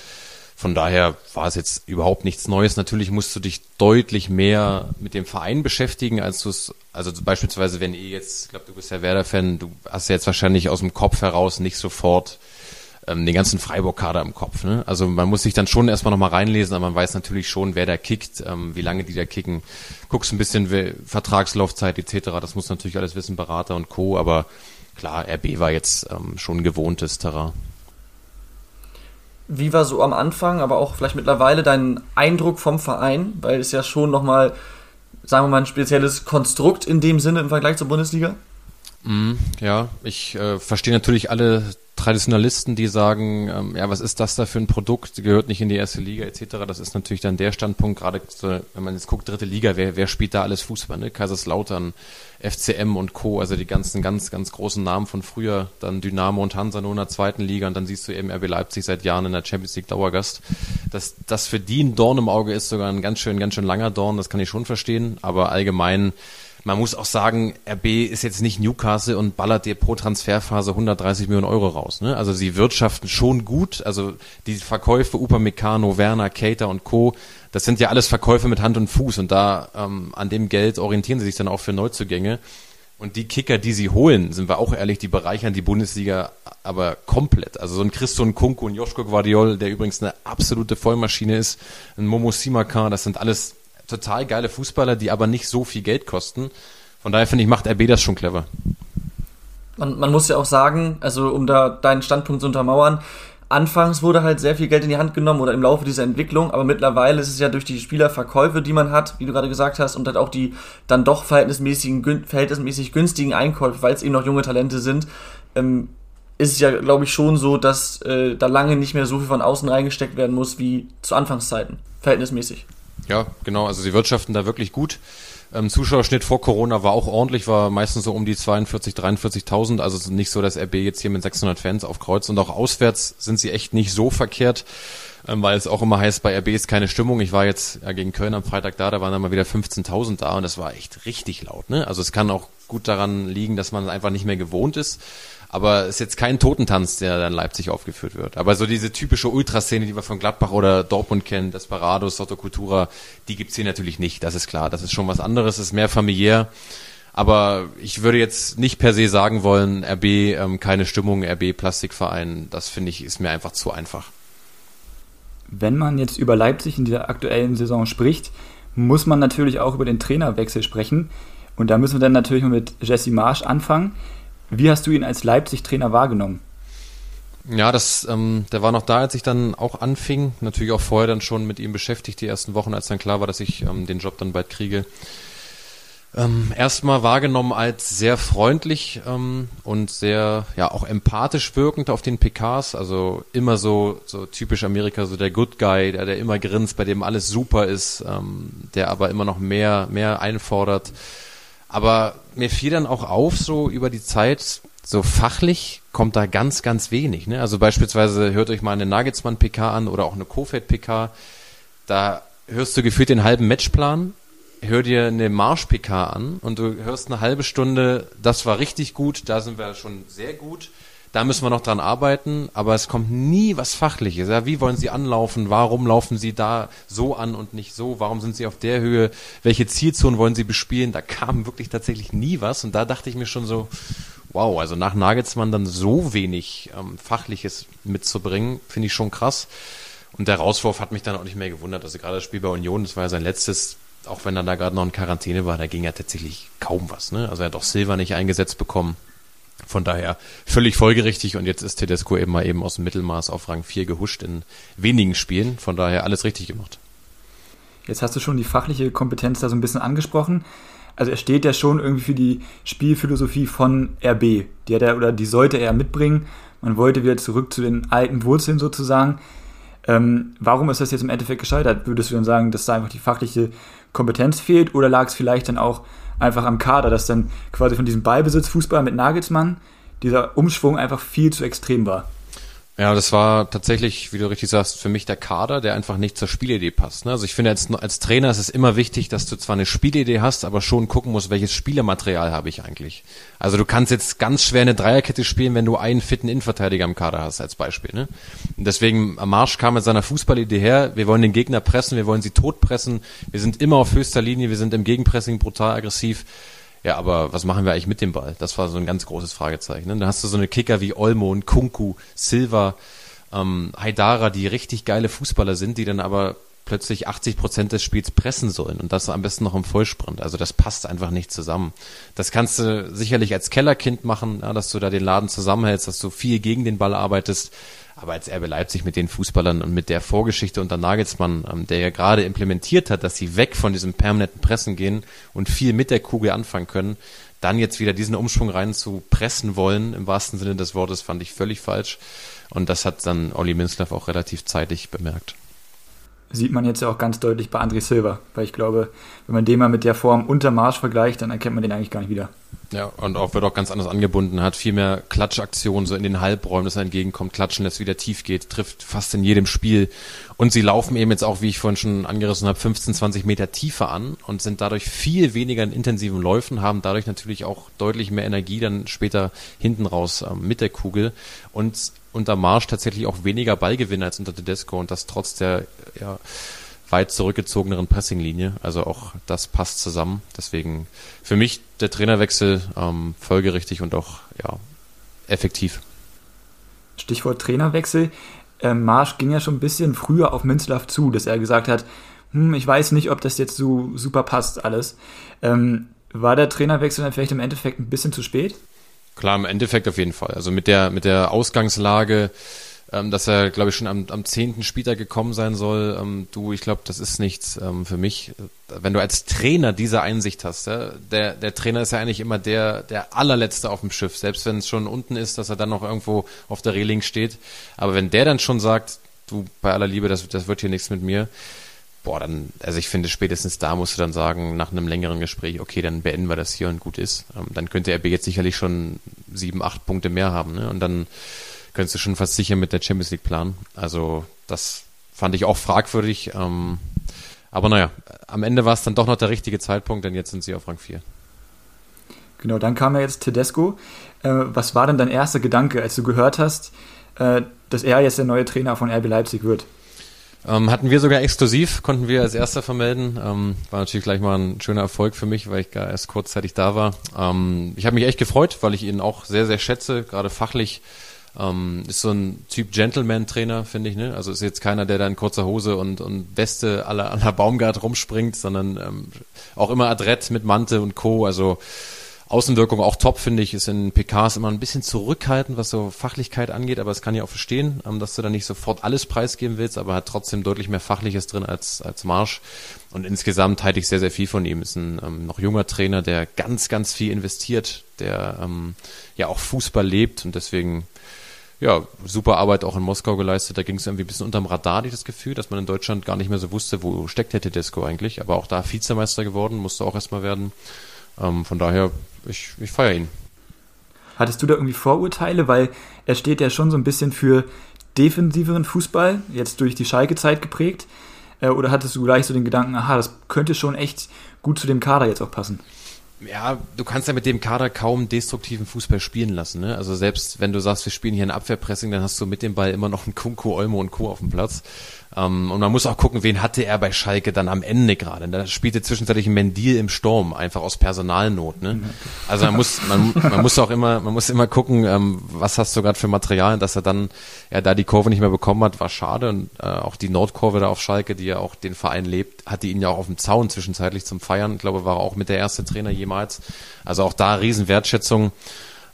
[SPEAKER 5] Von daher war es jetzt überhaupt nichts Neues. Natürlich musst du dich deutlich mehr mit dem Verein beschäftigen, als du es, also beispielsweise, wenn ihr jetzt, ich glaube, du bist ja Werder-Fan, du hast ja jetzt wahrscheinlich aus dem Kopf heraus nicht sofort ähm, den ganzen Freiburg-Kader im Kopf. Ne? Also man muss sich dann schon erstmal nochmal reinlesen, aber man weiß natürlich schon, wer da kickt, ähm, wie lange die da kicken. Guckst ein bisschen wie, Vertragslaufzeit etc. Das muss natürlich alles wissen, Berater und Co. Aber klar, RB war jetzt ähm, schon gewohntes Terrain.
[SPEAKER 2] Wie war so am Anfang, aber auch vielleicht mittlerweile dein Eindruck vom Verein? Weil es ja schon nochmal sagen wir mal, ein spezielles Konstrukt in dem Sinne im Vergleich zur Bundesliga?
[SPEAKER 5] Mm, ja, ich äh, verstehe natürlich alle Traditionalisten, die sagen, ähm, ja, was ist das da für ein Produkt, gehört nicht in die erste Liga etc. Das ist natürlich dann der Standpunkt, gerade wenn man jetzt guckt, dritte Liga, wer, wer spielt da alles Fußball, ne? Kaiserslautern, FCM und Co., also die ganzen ganz, ganz großen Namen von früher, dann Dynamo und Hansa nur in der zweiten Liga und dann siehst du eben RB Leipzig seit Jahren in der Champions League Dauergast. Dass das für die ein Dorn im Auge ist, sogar ein ganz schön, ganz schön langer Dorn, das kann ich schon verstehen, aber allgemein man muss auch sagen, RB ist jetzt nicht Newcastle und ballert dir pro Transferphase 130 Millionen Euro raus. Ne? Also sie wirtschaften schon gut. Also die Verkäufe Upamecano, Werner, Cater und Co. Das sind ja alles Verkäufe mit Hand und Fuß und da ähm, an dem Geld orientieren sie sich dann auch für Neuzugänge. Und die Kicker, die sie holen, sind wir auch ehrlich, die bereichern die Bundesliga aber komplett. Also so ein Christo Kunku und Joschko Guardiol, der übrigens eine absolute Vollmaschine ist, ein Momo Simakan, das sind alles total geile Fußballer, die aber nicht so viel Geld kosten. Von daher finde ich, macht RB das schon clever.
[SPEAKER 2] Man, man muss ja auch sagen, also um da deinen Standpunkt zu untermauern, anfangs wurde halt sehr viel Geld in die Hand genommen oder im Laufe dieser Entwicklung, aber mittlerweile ist es ja durch die Spielerverkäufe, die man hat, wie du gerade gesagt hast, und halt auch die dann doch verhältnismäßigen, verhältnismäßig günstigen Einkäufe, weil es eben noch junge Talente sind, ähm, ist es ja, glaube ich, schon so, dass äh, da lange nicht mehr so viel von außen reingesteckt werden muss wie zu Anfangszeiten, verhältnismäßig.
[SPEAKER 5] Ja, genau. Also sie wirtschaften da wirklich gut. Ähm, Zuschauerschnitt vor Corona war auch ordentlich, war meistens so um die 42, 43.000. Also nicht so, dass RB jetzt hier mit 600 Fans aufkreuzt. Und auch auswärts sind sie echt nicht so verkehrt, ähm, weil es auch immer heißt, bei RB ist keine Stimmung. Ich war jetzt ja, gegen Köln am Freitag da, da waren dann mal wieder 15.000 da und das war echt richtig laut. Ne? Also es kann auch gut daran liegen, dass man einfach nicht mehr gewohnt ist. Aber es ist jetzt kein Totentanz, der dann Leipzig aufgeführt wird. Aber so diese typische Ultraszene, die wir von Gladbach oder Dortmund kennen, Desperados, Sotto Cultura, die gibt's hier natürlich nicht. Das ist klar. Das ist schon was anderes, das ist mehr familiär. Aber ich würde jetzt nicht per se sagen wollen, RB ähm, keine Stimmung, RB Plastikverein. Das finde ich ist mir einfach zu einfach.
[SPEAKER 3] Wenn man jetzt über Leipzig in dieser aktuellen Saison spricht, muss man natürlich auch über den Trainerwechsel sprechen. Und da müssen wir dann natürlich mit Jesse Marsch anfangen. Wie hast du ihn als Leipzig-Trainer wahrgenommen?
[SPEAKER 5] Ja, das, ähm, der war noch da, als ich dann auch anfing. Natürlich auch vorher dann schon mit ihm beschäftigt, die ersten Wochen, als dann klar war, dass ich ähm, den Job dann bald kriege. Ähm, erstmal wahrgenommen als sehr freundlich ähm, und sehr, ja, auch empathisch wirkend auf den PKs. Also immer so, so typisch Amerika, so der Good Guy, der, der immer grinst, bei dem alles super ist, ähm, der aber immer noch mehr, mehr einfordert. Aber mir fiel dann auch auf, so über die Zeit, so fachlich kommt da ganz, ganz wenig. Ne? Also beispielsweise hört euch mal eine Nagelsmann-PK an oder auch eine Kofeld-PK. Da hörst du gefühlt den halben Matchplan, hör dir eine Marsch-PK an und du hörst eine halbe Stunde, das war richtig gut, da sind wir schon sehr gut. Da müssen wir noch dran arbeiten, aber es kommt nie was Fachliches. Ja, wie wollen Sie anlaufen? Warum laufen Sie da so an und nicht so? Warum sind Sie auf der Höhe? Welche Zielzonen wollen Sie bespielen? Da kam wirklich tatsächlich nie was und da dachte ich mir schon so, wow, also nach Nagelsmann dann so wenig ähm, Fachliches mitzubringen, finde ich schon krass. Und der Rauswurf hat mich dann auch nicht mehr gewundert. Also gerade das Spiel bei Union, das war ja sein letztes, auch wenn er da gerade noch in Quarantäne war, da ging ja tatsächlich kaum was. Ne? Also er hat auch Silva nicht eingesetzt bekommen. Von daher völlig folgerichtig und jetzt ist Tedesco eben mal eben aus dem Mittelmaß auf Rang 4 gehuscht in wenigen Spielen. Von daher alles richtig gemacht.
[SPEAKER 3] Jetzt hast du schon die fachliche Kompetenz da so ein bisschen angesprochen. Also er steht ja schon irgendwie für die Spielphilosophie von RB. Die hat er oder die sollte er mitbringen. Man wollte wieder zurück zu den alten Wurzeln sozusagen. Ähm, warum ist das jetzt im Endeffekt gescheitert? Würdest du dann sagen, dass da einfach die fachliche Kompetenz fehlt oder lag es vielleicht dann auch einfach am Kader, dass dann quasi von diesem Ballbesitzfußball mit Nagelsmann dieser Umschwung einfach viel zu extrem war.
[SPEAKER 5] Ja, das war tatsächlich, wie du richtig sagst, für mich der Kader, der einfach nicht zur Spielidee passt. Ne? Also ich finde, als, als Trainer ist es immer wichtig, dass du zwar eine Spielidee hast, aber schon gucken musst, welches Spielermaterial habe ich eigentlich. Also du kannst jetzt ganz schwer eine Dreierkette spielen, wenn du einen fitten Innenverteidiger im Kader hast, als Beispiel. Ne? Und deswegen, Marsch kam mit seiner Fußballidee her, wir wollen den Gegner pressen, wir wollen sie totpressen, wir sind immer auf höchster Linie, wir sind im Gegenpressing brutal aggressiv. Ja, aber was machen wir eigentlich mit dem Ball? Das war so ein ganz großes Fragezeichen. Ne? Da hast du so eine Kicker wie Olmo und Kunku, Silva, ähm, Haidara, die richtig geile Fußballer sind, die dann aber plötzlich 80 Prozent des Spiels pressen sollen und das am besten noch im Vollsprint. Also das passt einfach nicht zusammen. Das kannst du sicherlich als Kellerkind machen, ja, dass du da den Laden zusammenhältst, dass du viel gegen den Ball arbeitest. Aber als RB Leipzig mit den Fußballern und mit der Vorgeschichte unter Nagelsmann, ähm, der ja gerade implementiert hat, dass sie weg von diesem permanenten Pressen gehen und viel mit der Kugel anfangen können, dann jetzt wieder diesen Umschwung rein zu pressen wollen, im wahrsten Sinne des Wortes, fand ich völlig falsch. Und das hat dann Olli Minzlaff auch relativ zeitig bemerkt
[SPEAKER 3] sieht man jetzt ja auch ganz deutlich bei André Silva, weil ich glaube, wenn man den mal mit der Form unter Marsch vergleicht, dann erkennt man den eigentlich gar nicht wieder.
[SPEAKER 5] Ja, und auch wird auch ganz anders angebunden, hat viel mehr Klatschaktionen so in den Halbräumen, dass er entgegenkommt, klatschen lässt, wieder tief geht, trifft fast in jedem Spiel. Und sie laufen eben jetzt auch, wie ich vorhin schon angerissen habe, 15, 20 Meter tiefer an und sind dadurch viel weniger in intensiven Läufen, haben dadurch natürlich auch deutlich mehr Energie dann später hinten raus ähm, mit der Kugel und unter Marsch tatsächlich auch weniger Ballgewinn als unter Tedesco und das trotz der ja, weit zurückgezogeneren Pressinglinie. Also auch das passt zusammen. Deswegen für mich der Trainerwechsel ähm, folgerichtig und auch ja, effektiv.
[SPEAKER 3] Stichwort Trainerwechsel. Ähm, Marsch ging ja schon ein bisschen früher auf Münzlaff zu, dass er gesagt hat, hm, ich weiß nicht, ob das jetzt so super passt alles. Ähm, war der Trainerwechsel dann vielleicht im Endeffekt ein bisschen zu spät?
[SPEAKER 5] Klar, im Endeffekt auf jeden Fall. Also mit der, mit der Ausgangslage, ähm, dass er, glaube ich, schon am, am 10. Spieltag gekommen sein soll. Ähm, du, ich glaube, das ist nichts ähm, für mich. Wenn du als Trainer diese Einsicht hast, ja, der, der Trainer ist ja eigentlich immer der, der allerletzte auf dem Schiff, selbst wenn es schon unten ist, dass er dann noch irgendwo auf der Reling steht. Aber wenn der dann schon sagt, du, bei aller Liebe, das, das wird hier nichts mit mir, boah, dann, also ich finde, spätestens da musst du dann sagen, nach einem längeren Gespräch, okay, dann beenden wir das hier und gut ist. Ähm, dann könnte RB jetzt sicherlich schon sieben, acht Punkte mehr haben, ne? Und dann könntest du schon fast sicher mit der Champions League planen. Also, das fand ich auch fragwürdig. Ähm, aber naja, am Ende war es dann doch noch der richtige Zeitpunkt, denn jetzt sind sie auf Rang 4.
[SPEAKER 3] Genau, dann kam ja jetzt Tedesco. Äh, was war denn dein erster Gedanke, als du gehört hast, äh, dass er jetzt der neue Trainer von RB Leipzig wird?
[SPEAKER 5] Ähm, hatten wir sogar exklusiv, konnten wir als erster vermelden. Ähm, war natürlich gleich mal ein schöner Erfolg für mich, weil ich gar erst kurzzeitig da war. Ähm, ich habe mich echt gefreut, weil ich ihn auch sehr, sehr schätze, gerade fachlich. Ähm, ist so ein Typ Gentleman-Trainer, finde ich. Ne? Also ist jetzt keiner, der da in kurzer Hose und, und Weste aller aller Baumgart rumspringt, sondern ähm, auch immer adrett mit Mante und Co. Also Außenwirkung auch top, finde ich, ist in PKs immer ein bisschen zurückhaltend, was so Fachlichkeit angeht, aber es kann ich auch verstehen, ähm, dass du da nicht sofort alles preisgeben willst, aber hat trotzdem deutlich mehr Fachliches drin als, als Marsch. Und insgesamt halte ich sehr, sehr viel von ihm. Ist ein ähm, noch junger Trainer, der ganz, ganz viel investiert, der ähm, ja auch Fußball lebt und deswegen ja, super Arbeit auch in Moskau geleistet. Da ging es irgendwie ein bisschen unterm Radar, ich das Gefühl, dass man in Deutschland gar nicht mehr so wusste, wo steckt der Tedesco eigentlich. Aber auch da Vizemeister geworden, musste auch erstmal werden. Ähm, von daher, ich, ich feiere ihn.
[SPEAKER 3] Hattest du da irgendwie Vorurteile? Weil er steht ja schon so ein bisschen für defensiveren Fußball, jetzt durch die Schalke-Zeit geprägt. Äh, oder hattest du gleich so den Gedanken, aha, das könnte schon echt gut zu dem Kader jetzt auch passen?
[SPEAKER 5] Ja, du kannst ja mit dem Kader kaum destruktiven Fußball spielen lassen. Ne? Also selbst wenn du sagst, wir spielen hier ein Abwehrpressing, dann hast du mit dem Ball immer noch einen Kunko, Olmo und Co. auf dem Platz. Ähm, und man muss auch gucken, wen hatte er bei Schalke dann am Ende gerade. Da spielte zwischenzeitlich ein Mendil im Sturm, einfach aus Personalnot. Ne? Also man muss, man, man muss auch immer, man muss immer gucken, ähm, was hast du gerade für Material, dass er dann ja da die Kurve nicht mehr bekommen hat, war schade. Und äh, auch die Nordkurve da auf Schalke, die ja auch den Verein lebt, hatte ihn ja auch auf dem Zaun zwischenzeitlich zum Feiern. Ich glaube, war auch mit der erste Trainer jemals. Also auch da Riesenwertschätzung.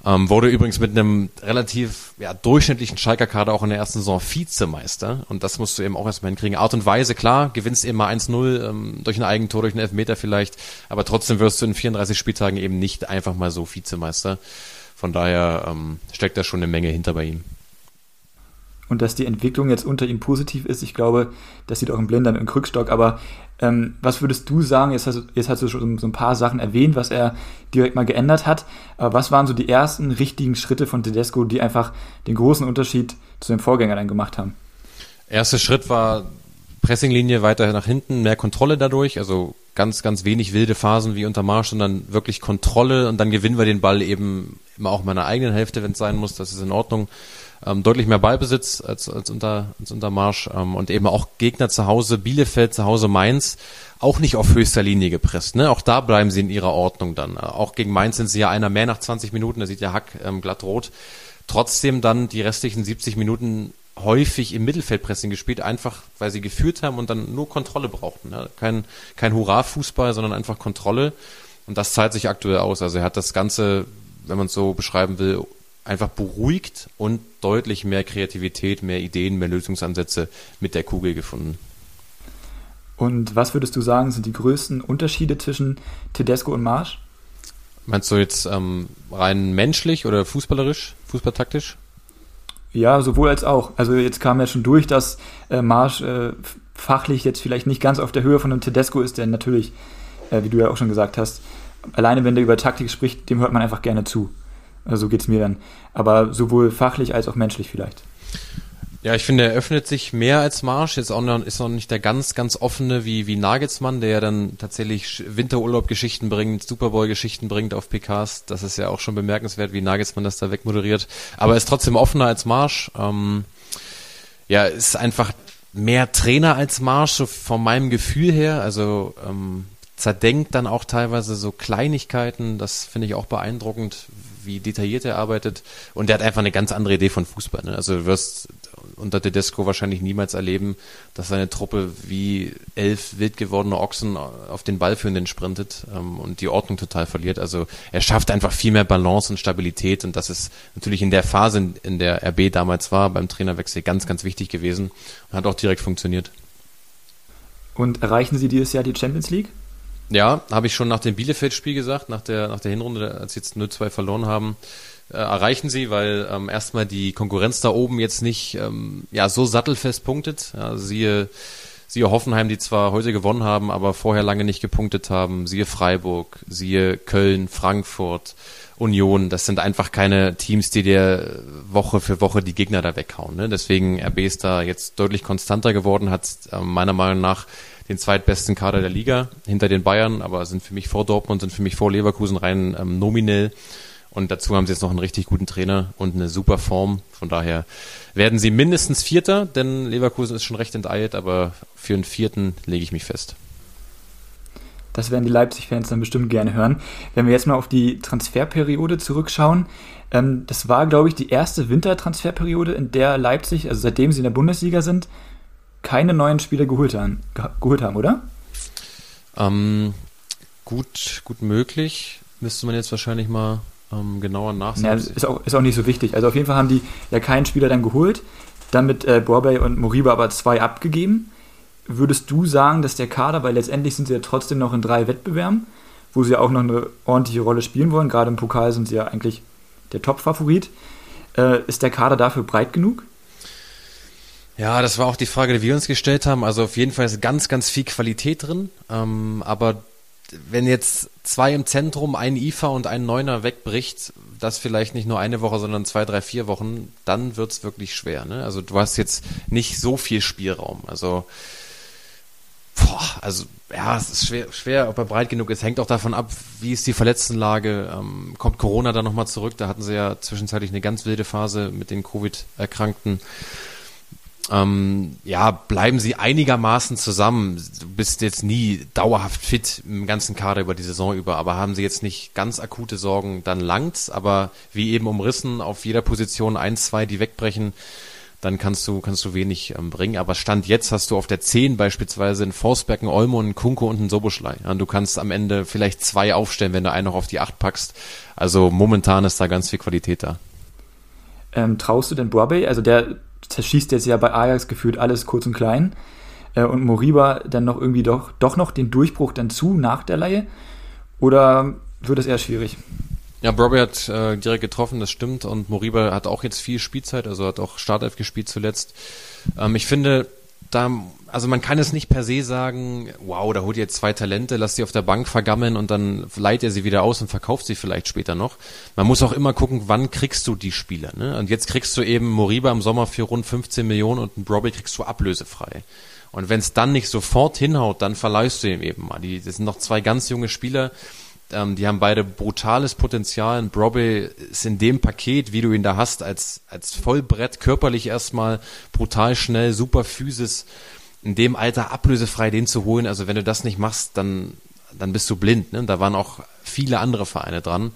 [SPEAKER 5] Ähm, wurde übrigens mit einem relativ ja, durchschnittlichen Schalker Kader auch in der ersten Saison Vizemeister. Und das musst du eben auch erstmal hinkriegen. Art und Weise, klar, gewinnst eben mal 1-0 ähm, durch ein Eigentor, durch einen Elfmeter vielleicht. Aber trotzdem wirst du in 34 Spieltagen eben nicht einfach mal so Vizemeister. Von daher ähm, steckt da schon eine Menge hinter bei ihm
[SPEAKER 3] und dass die Entwicklung jetzt unter ihm positiv ist. Ich glaube, das sieht auch im Blindern im Krückstock. Aber ähm, was würdest du sagen? Jetzt hast, du, jetzt hast du schon so ein paar Sachen erwähnt, was er direkt mal geändert hat. Aber was waren so die ersten richtigen Schritte von Tedesco, die einfach den großen Unterschied zu dem Vorgänger dann gemacht haben?
[SPEAKER 5] Erster Schritt war Pressinglinie weiter nach hinten, mehr Kontrolle dadurch, also ganz, ganz wenig wilde Phasen wie unter Marsch, sondern wirklich Kontrolle und dann gewinnen wir den Ball eben immer auch meiner eigenen Hälfte, wenn es sein muss, das ist in Ordnung ähm, deutlich mehr Ballbesitz als, als, unter, als unter Marsch ähm, und eben auch Gegner zu Hause, Bielefeld zu Hause, Mainz, auch nicht auf höchster Linie gepresst. Ne? Auch da bleiben sie in ihrer Ordnung dann. Auch gegen Mainz sind sie ja einer mehr nach 20 Minuten, da sieht ja Hack ähm, glatt rot. Trotzdem dann die restlichen 70 Minuten häufig im Mittelfeldpressing gespielt, einfach weil sie geführt haben und dann nur Kontrolle brauchten. Ne? Kein, kein Hurra-Fußball, sondern einfach Kontrolle. Und das zahlt sich aktuell aus. Also er hat das Ganze, wenn man es so beschreiben will, einfach beruhigt und deutlich mehr Kreativität, mehr Ideen, mehr Lösungsansätze mit der Kugel gefunden.
[SPEAKER 3] Und was würdest du sagen, sind die größten Unterschiede zwischen Tedesco und Marsch?
[SPEAKER 5] Meinst du jetzt ähm, rein menschlich oder fußballerisch, fußballtaktisch?
[SPEAKER 3] Ja, sowohl als auch. Also jetzt kam ja schon durch, dass äh, Marsch äh, fachlich jetzt vielleicht nicht ganz auf der Höhe von einem Tedesco ist, der natürlich, äh, wie du ja auch schon gesagt hast, alleine wenn der über Taktik spricht, dem hört man einfach gerne zu. Also so geht es mir dann. Aber sowohl fachlich als auch menschlich vielleicht.
[SPEAKER 5] Ja, ich finde, er öffnet sich mehr als Marsch. Jetzt auch noch, ist noch nicht der ganz, ganz offene wie, wie Nagelsmann, der ja dann tatsächlich Winterurlaub-Geschichten bringt, Superbowl-Geschichten bringt auf PKs. Das ist ja auch schon bemerkenswert, wie Nagelsmann das da wegmoderiert. Aber ist trotzdem offener als Marsch. Ähm, ja, ist einfach mehr Trainer als Marsch, so von meinem Gefühl her. Also ähm, zerdenkt dann auch teilweise so Kleinigkeiten. Das finde ich auch beeindruckend, wie detailliert er arbeitet. Und der hat einfach eine ganz andere Idee von Fußball. Ne? Also du wirst unter Tedesco wahrscheinlich niemals erleben, dass seine Truppe wie elf wild gewordene Ochsen auf den Ballführenden sprintet ähm, und die Ordnung total verliert. Also er schafft einfach viel mehr Balance und Stabilität und das ist natürlich in der Phase, in der RB damals war, beim Trainerwechsel ganz, ganz wichtig gewesen und hat auch direkt funktioniert.
[SPEAKER 3] Und erreichen Sie dieses Jahr die Champions League?
[SPEAKER 5] Ja, habe ich schon nach dem Bielefeld-Spiel gesagt, nach der, nach der Hinrunde, als sie jetzt 0-2 verloren haben äh, erreichen sie, weil ähm, erstmal die Konkurrenz da oben jetzt nicht ähm, ja so sattelfest punktet. Ja, siehe, siehe Hoffenheim, die zwar heute gewonnen haben, aber vorher lange nicht gepunktet haben. Siehe Freiburg, siehe Köln, Frankfurt, Union. Das sind einfach keine Teams, die dir Woche für Woche die Gegner da weghauen. Ne? Deswegen RB ist da jetzt deutlich konstanter geworden, hat äh, meiner Meinung nach den zweitbesten Kader der Liga hinter den Bayern, aber sind für mich vor Dortmund, sind für mich vor Leverkusen rein ähm, nominell. Und dazu haben sie jetzt noch einen richtig guten Trainer und eine super Form. Von daher werden sie mindestens Vierter, denn Leverkusen ist schon recht enteilt, aber für einen Vierten lege ich mich fest.
[SPEAKER 3] Das werden die Leipzig-Fans dann bestimmt gerne hören. Wenn wir jetzt mal auf die Transferperiode zurückschauen, ähm, das war, glaube ich, die erste Wintertransferperiode, in der Leipzig, also seitdem sie in der Bundesliga sind, keine neuen Spieler geholt haben, geholt haben oder?
[SPEAKER 5] Ähm, gut, gut möglich. Müsste man jetzt wahrscheinlich mal ähm, genauer nachsehen.
[SPEAKER 3] Ja, ist auch, ist auch nicht so wichtig. Also auf jeden Fall haben die ja keinen Spieler dann geholt, dann mit äh, Borbay und Moriba aber zwei abgegeben. Würdest du sagen, dass der Kader, weil letztendlich sind sie ja trotzdem noch in drei Wettbewerben, wo sie ja auch noch eine ordentliche Rolle spielen wollen, gerade im Pokal sind sie ja eigentlich der Top-Favorit, äh, ist der Kader dafür breit genug?
[SPEAKER 5] Ja, das war auch die Frage, die wir uns gestellt haben. Also auf jeden Fall ist ganz, ganz viel Qualität drin, ähm, aber wenn jetzt zwei im Zentrum, ein IFA und ein Neuner wegbricht, das vielleicht nicht nur eine Woche, sondern zwei, drei, vier Wochen, dann wird's wirklich schwer. Ne? Also du hast jetzt nicht so viel Spielraum. Also, boah, also ja, es ist schwer, schwer, ob er breit genug ist. Hängt auch davon ab, wie ist die Verletztenlage. Ähm, kommt Corona da nochmal zurück? Da hatten sie ja zwischenzeitlich eine ganz wilde Phase mit den Covid-Erkrankten ähm, ja, bleiben sie einigermaßen zusammen. Du bist jetzt nie dauerhaft fit im ganzen Kader über die Saison über, aber haben sie jetzt nicht ganz akute Sorgen, dann langt's. Aber wie eben umrissen, auf jeder Position ein, zwei, die wegbrechen, dann kannst du, kannst du wenig ähm, bringen. Aber Stand jetzt hast du auf der 10 beispielsweise in Forsberg, einen Olmo, einen Kunko und einen Soboschlei. Ja, du kannst am Ende vielleicht zwei aufstellen, wenn du einen noch auf die 8 packst. Also momentan ist da ganz viel Qualität da.
[SPEAKER 3] Ähm, traust du denn Boabey, also der zerschießt jetzt ja bei Ajax gefühlt alles kurz und klein. Äh, und Moriba dann noch irgendwie doch, doch noch den Durchbruch dann zu nach der Laie? Oder wird es eher schwierig?
[SPEAKER 5] Ja, Broby hat äh, direkt getroffen, das stimmt. Und Moriba hat auch jetzt viel Spielzeit, also hat auch Startelf gespielt zuletzt. Ähm, ich finde, da, also man kann es nicht per se sagen, wow, da holt ihr zwei Talente, lasst sie auf der Bank vergammeln und dann leiht ihr sie wieder aus und verkauft sie vielleicht später noch. Man muss auch immer gucken, wann kriegst du die Spieler. Ne? Und jetzt kriegst du eben Moriba im Sommer für rund 15 Millionen und einen Broby kriegst du ablösefrei. Und wenn es dann nicht sofort hinhaut, dann verleihst du ihm eben mal. Die, das sind noch zwei ganz junge Spieler, ähm, die haben beide brutales Potenzial. Und Broby ist in dem Paket, wie du ihn da hast, als, als Vollbrett, körperlich erstmal brutal schnell, super Physis, in dem Alter ablösefrei den zu holen. Also wenn du das nicht machst, dann, dann bist du blind. Ne? Da waren auch viele andere Vereine dran.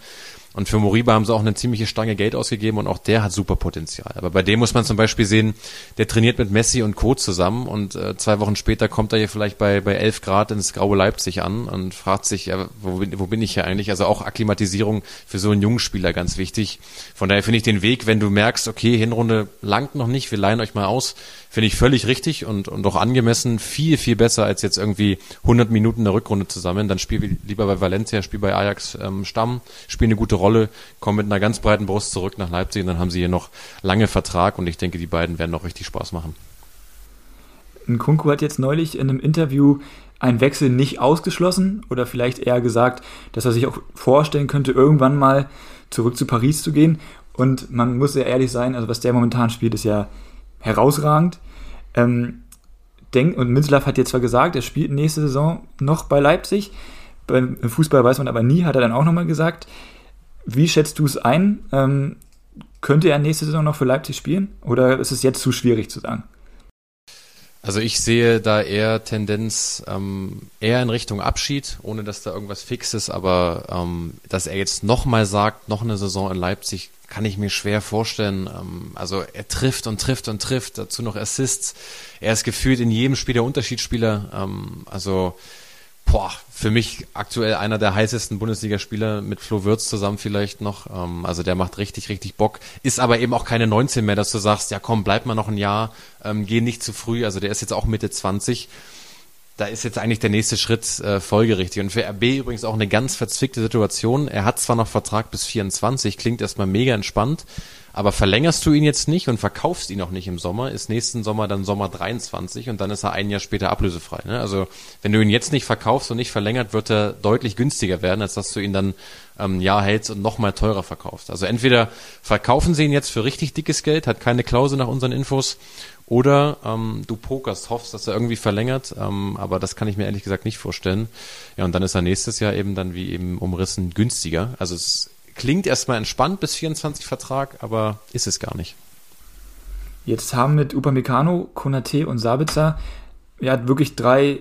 [SPEAKER 5] Und für Moriba haben sie auch eine ziemliche Stange Geld ausgegeben und auch der hat super Potenzial. Aber bei dem muss man zum Beispiel sehen, der trainiert mit Messi und Co. zusammen und äh, zwei Wochen später kommt er hier vielleicht bei, bei 11 Grad ins graue Leipzig an und fragt sich, ja, wo, bin, wo bin ich hier eigentlich? Also auch Akklimatisierung für so einen jungen Spieler ganz wichtig. Von daher finde ich den Weg, wenn du merkst, okay, Hinrunde langt noch nicht, wir leihen euch mal aus, finde ich völlig richtig und, und auch angemessen, viel, viel besser als jetzt irgendwie 100 Minuten der Rückrunde zusammen. Dann spiel lieber bei Valencia, spiel bei Ajax ähm, Stamm, spiel eine gute Rolle, komm mit einer ganz breiten Brust zurück nach Leipzig und dann haben sie hier noch lange Vertrag und ich denke, die beiden werden noch richtig Spaß machen.
[SPEAKER 3] Nkunku hat jetzt neulich in einem Interview einen Wechsel nicht ausgeschlossen oder vielleicht eher gesagt, dass er sich auch vorstellen könnte, irgendwann mal zurück zu Paris zu gehen. Und man muss sehr ehrlich sein, also was der momentan spielt, ist ja herausragend. Ähm, denk, und Minzlaff hat jetzt zwar gesagt, er spielt nächste Saison noch bei Leipzig. Beim Fußball weiß man aber nie, hat er dann auch nochmal gesagt. Wie schätzt du es ein? Ähm, könnte er nächste Saison noch für Leipzig spielen? Oder ist es jetzt zu schwierig zu sagen?
[SPEAKER 5] Also ich sehe da eher Tendenz ähm, eher in Richtung Abschied, ohne dass da irgendwas fix ist, aber ähm, dass er jetzt nochmal sagt, noch eine Saison in Leipzig, kann ich mir schwer vorstellen. Ähm, also er trifft und trifft und trifft, dazu noch Assists. Er ist gefühlt in jedem Spiel der Unterschiedsspieler. Ähm, also boah, für mich aktuell einer der heißesten Bundesligaspieler mit Flo Würz zusammen vielleicht noch. Ähm, also der macht richtig, richtig Bock. Ist aber eben auch keine 19 mehr, dass du sagst, ja komm, bleib mal noch ein Jahr, ähm, geh nicht zu früh. Also der ist jetzt auch Mitte 20 da ist jetzt eigentlich der nächste Schritt äh, folgerichtig. Und für RB übrigens auch eine ganz verzwickte Situation. Er hat zwar noch Vertrag bis 24, klingt erstmal mega entspannt, aber verlängerst du ihn jetzt nicht und verkaufst ihn auch nicht im Sommer, ist nächsten Sommer dann Sommer 23 und dann ist er ein Jahr später ablösefrei. Ne? Also wenn du ihn jetzt nicht verkaufst und nicht verlängert, wird er deutlich günstiger werden, als dass du ihn dann ähm, Jahr hältst und nochmal teurer verkaufst. Also entweder verkaufen sie ihn jetzt für richtig dickes Geld, hat keine Klausel nach unseren Infos, oder ähm, du pokerst, hoffst, dass er irgendwie verlängert, ähm, aber das kann ich mir ehrlich gesagt nicht vorstellen. Ja, und dann ist er nächstes Jahr eben dann wie eben umrissen günstiger. Also es klingt erstmal entspannt bis 24 Vertrag, aber ist es gar nicht.
[SPEAKER 3] Jetzt haben mit Upamecano, Konate und Sabitzer ja wirklich drei,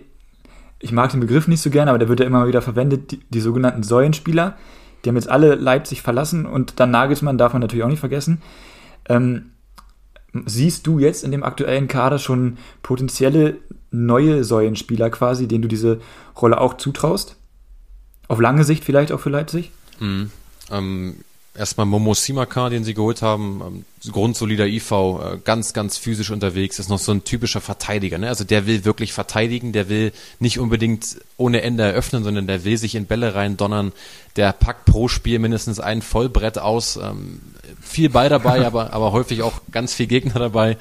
[SPEAKER 3] ich mag den Begriff nicht so gerne, aber der wird ja immer wieder verwendet, die, die sogenannten Säulenspieler. Die haben jetzt alle Leipzig verlassen und dann Nagelsmann darf man natürlich auch nicht vergessen. Ähm, Siehst du jetzt in dem aktuellen Kader schon potenzielle neue Säulenspieler quasi, denen du diese Rolle auch zutraust? Auf lange Sicht vielleicht auch für Leipzig?
[SPEAKER 5] Mhm. Ähm, erstmal Momo Simaka, den sie geholt haben, ähm, grundsolider IV, äh, ganz, ganz physisch unterwegs, ist noch so ein typischer Verteidiger. Ne? Also der will wirklich verteidigen, der will nicht unbedingt ohne Ende eröffnen, sondern der will sich in Bälle rein donnern. Der packt pro Spiel mindestens ein Vollbrett aus. Ähm, viel Ball dabei, aber, aber häufig auch ganz viel Gegner dabei.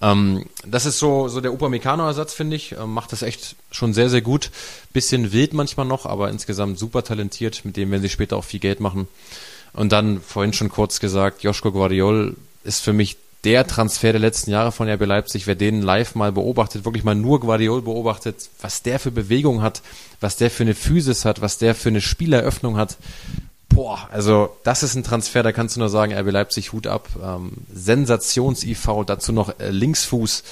[SPEAKER 5] Ähm, das ist so, so der Upamecano-Ersatz, finde ich. Ähm, macht das echt schon sehr, sehr gut. Bisschen wild manchmal noch, aber insgesamt super talentiert. Mit dem werden sie später auch viel Geld machen. Und dann vorhin schon kurz gesagt, Joschko Guardiol ist für mich der Transfer der letzten Jahre von RB Leipzig, wer den live mal beobachtet, wirklich mal nur Guardiol beobachtet, was der für Bewegung hat, was der für eine Physis hat, was der für eine Spieleröffnung hat, Boah, also das ist ein Transfer, da kannst du nur sagen, RB Leipzig Hut ab. Ähm, Sensations-IV, dazu noch äh, Linksfuß,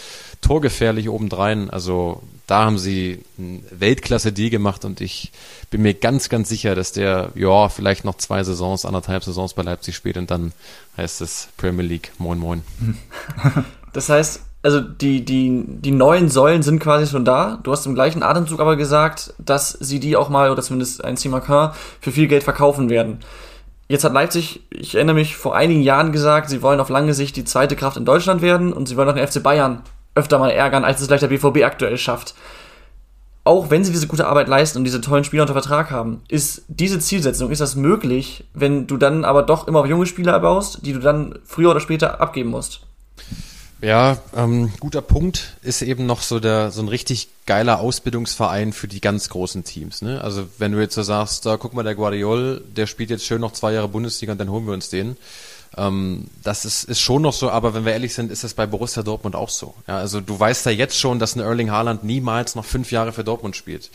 [SPEAKER 5] torgefährlich obendrein. Also da haben sie ein Weltklasse-Deal gemacht und ich bin mir ganz, ganz sicher, dass der, ja, vielleicht noch zwei Saisons, anderthalb Saisons bei Leipzig spielt und dann heißt es Premier League. Moin, moin. [LAUGHS]
[SPEAKER 2] Das heißt, also die, die, die neuen Säulen sind quasi schon da. Du hast im gleichen Atemzug aber gesagt, dass sie die auch mal, oder zumindest ein Simakin, für viel Geld verkaufen werden. Jetzt hat Leipzig, ich erinnere mich, vor einigen Jahren gesagt, sie wollen auf lange Sicht die zweite Kraft in Deutschland werden und sie wollen auch den FC Bayern öfter mal ärgern, als es vielleicht der BVB aktuell schafft. Auch wenn sie diese gute Arbeit leisten und diese tollen Spieler unter Vertrag haben, ist diese Zielsetzung, ist das möglich, wenn du dann aber doch immer auf junge Spieler baust, die du dann früher oder später abgeben musst?
[SPEAKER 5] Ja, ähm, guter Punkt ist eben noch so der so ein richtig geiler Ausbildungsverein für die ganz großen Teams. Ne? Also wenn du jetzt so sagst, da guck mal, der Guardiol, der spielt jetzt schön noch zwei Jahre Bundesliga und dann holen wir uns den. Ähm, das ist, ist schon noch so, aber wenn wir ehrlich sind, ist das bei Borussia Dortmund auch so. Ja, also du weißt ja jetzt schon, dass ein Erling Haaland niemals noch fünf Jahre für Dortmund spielt.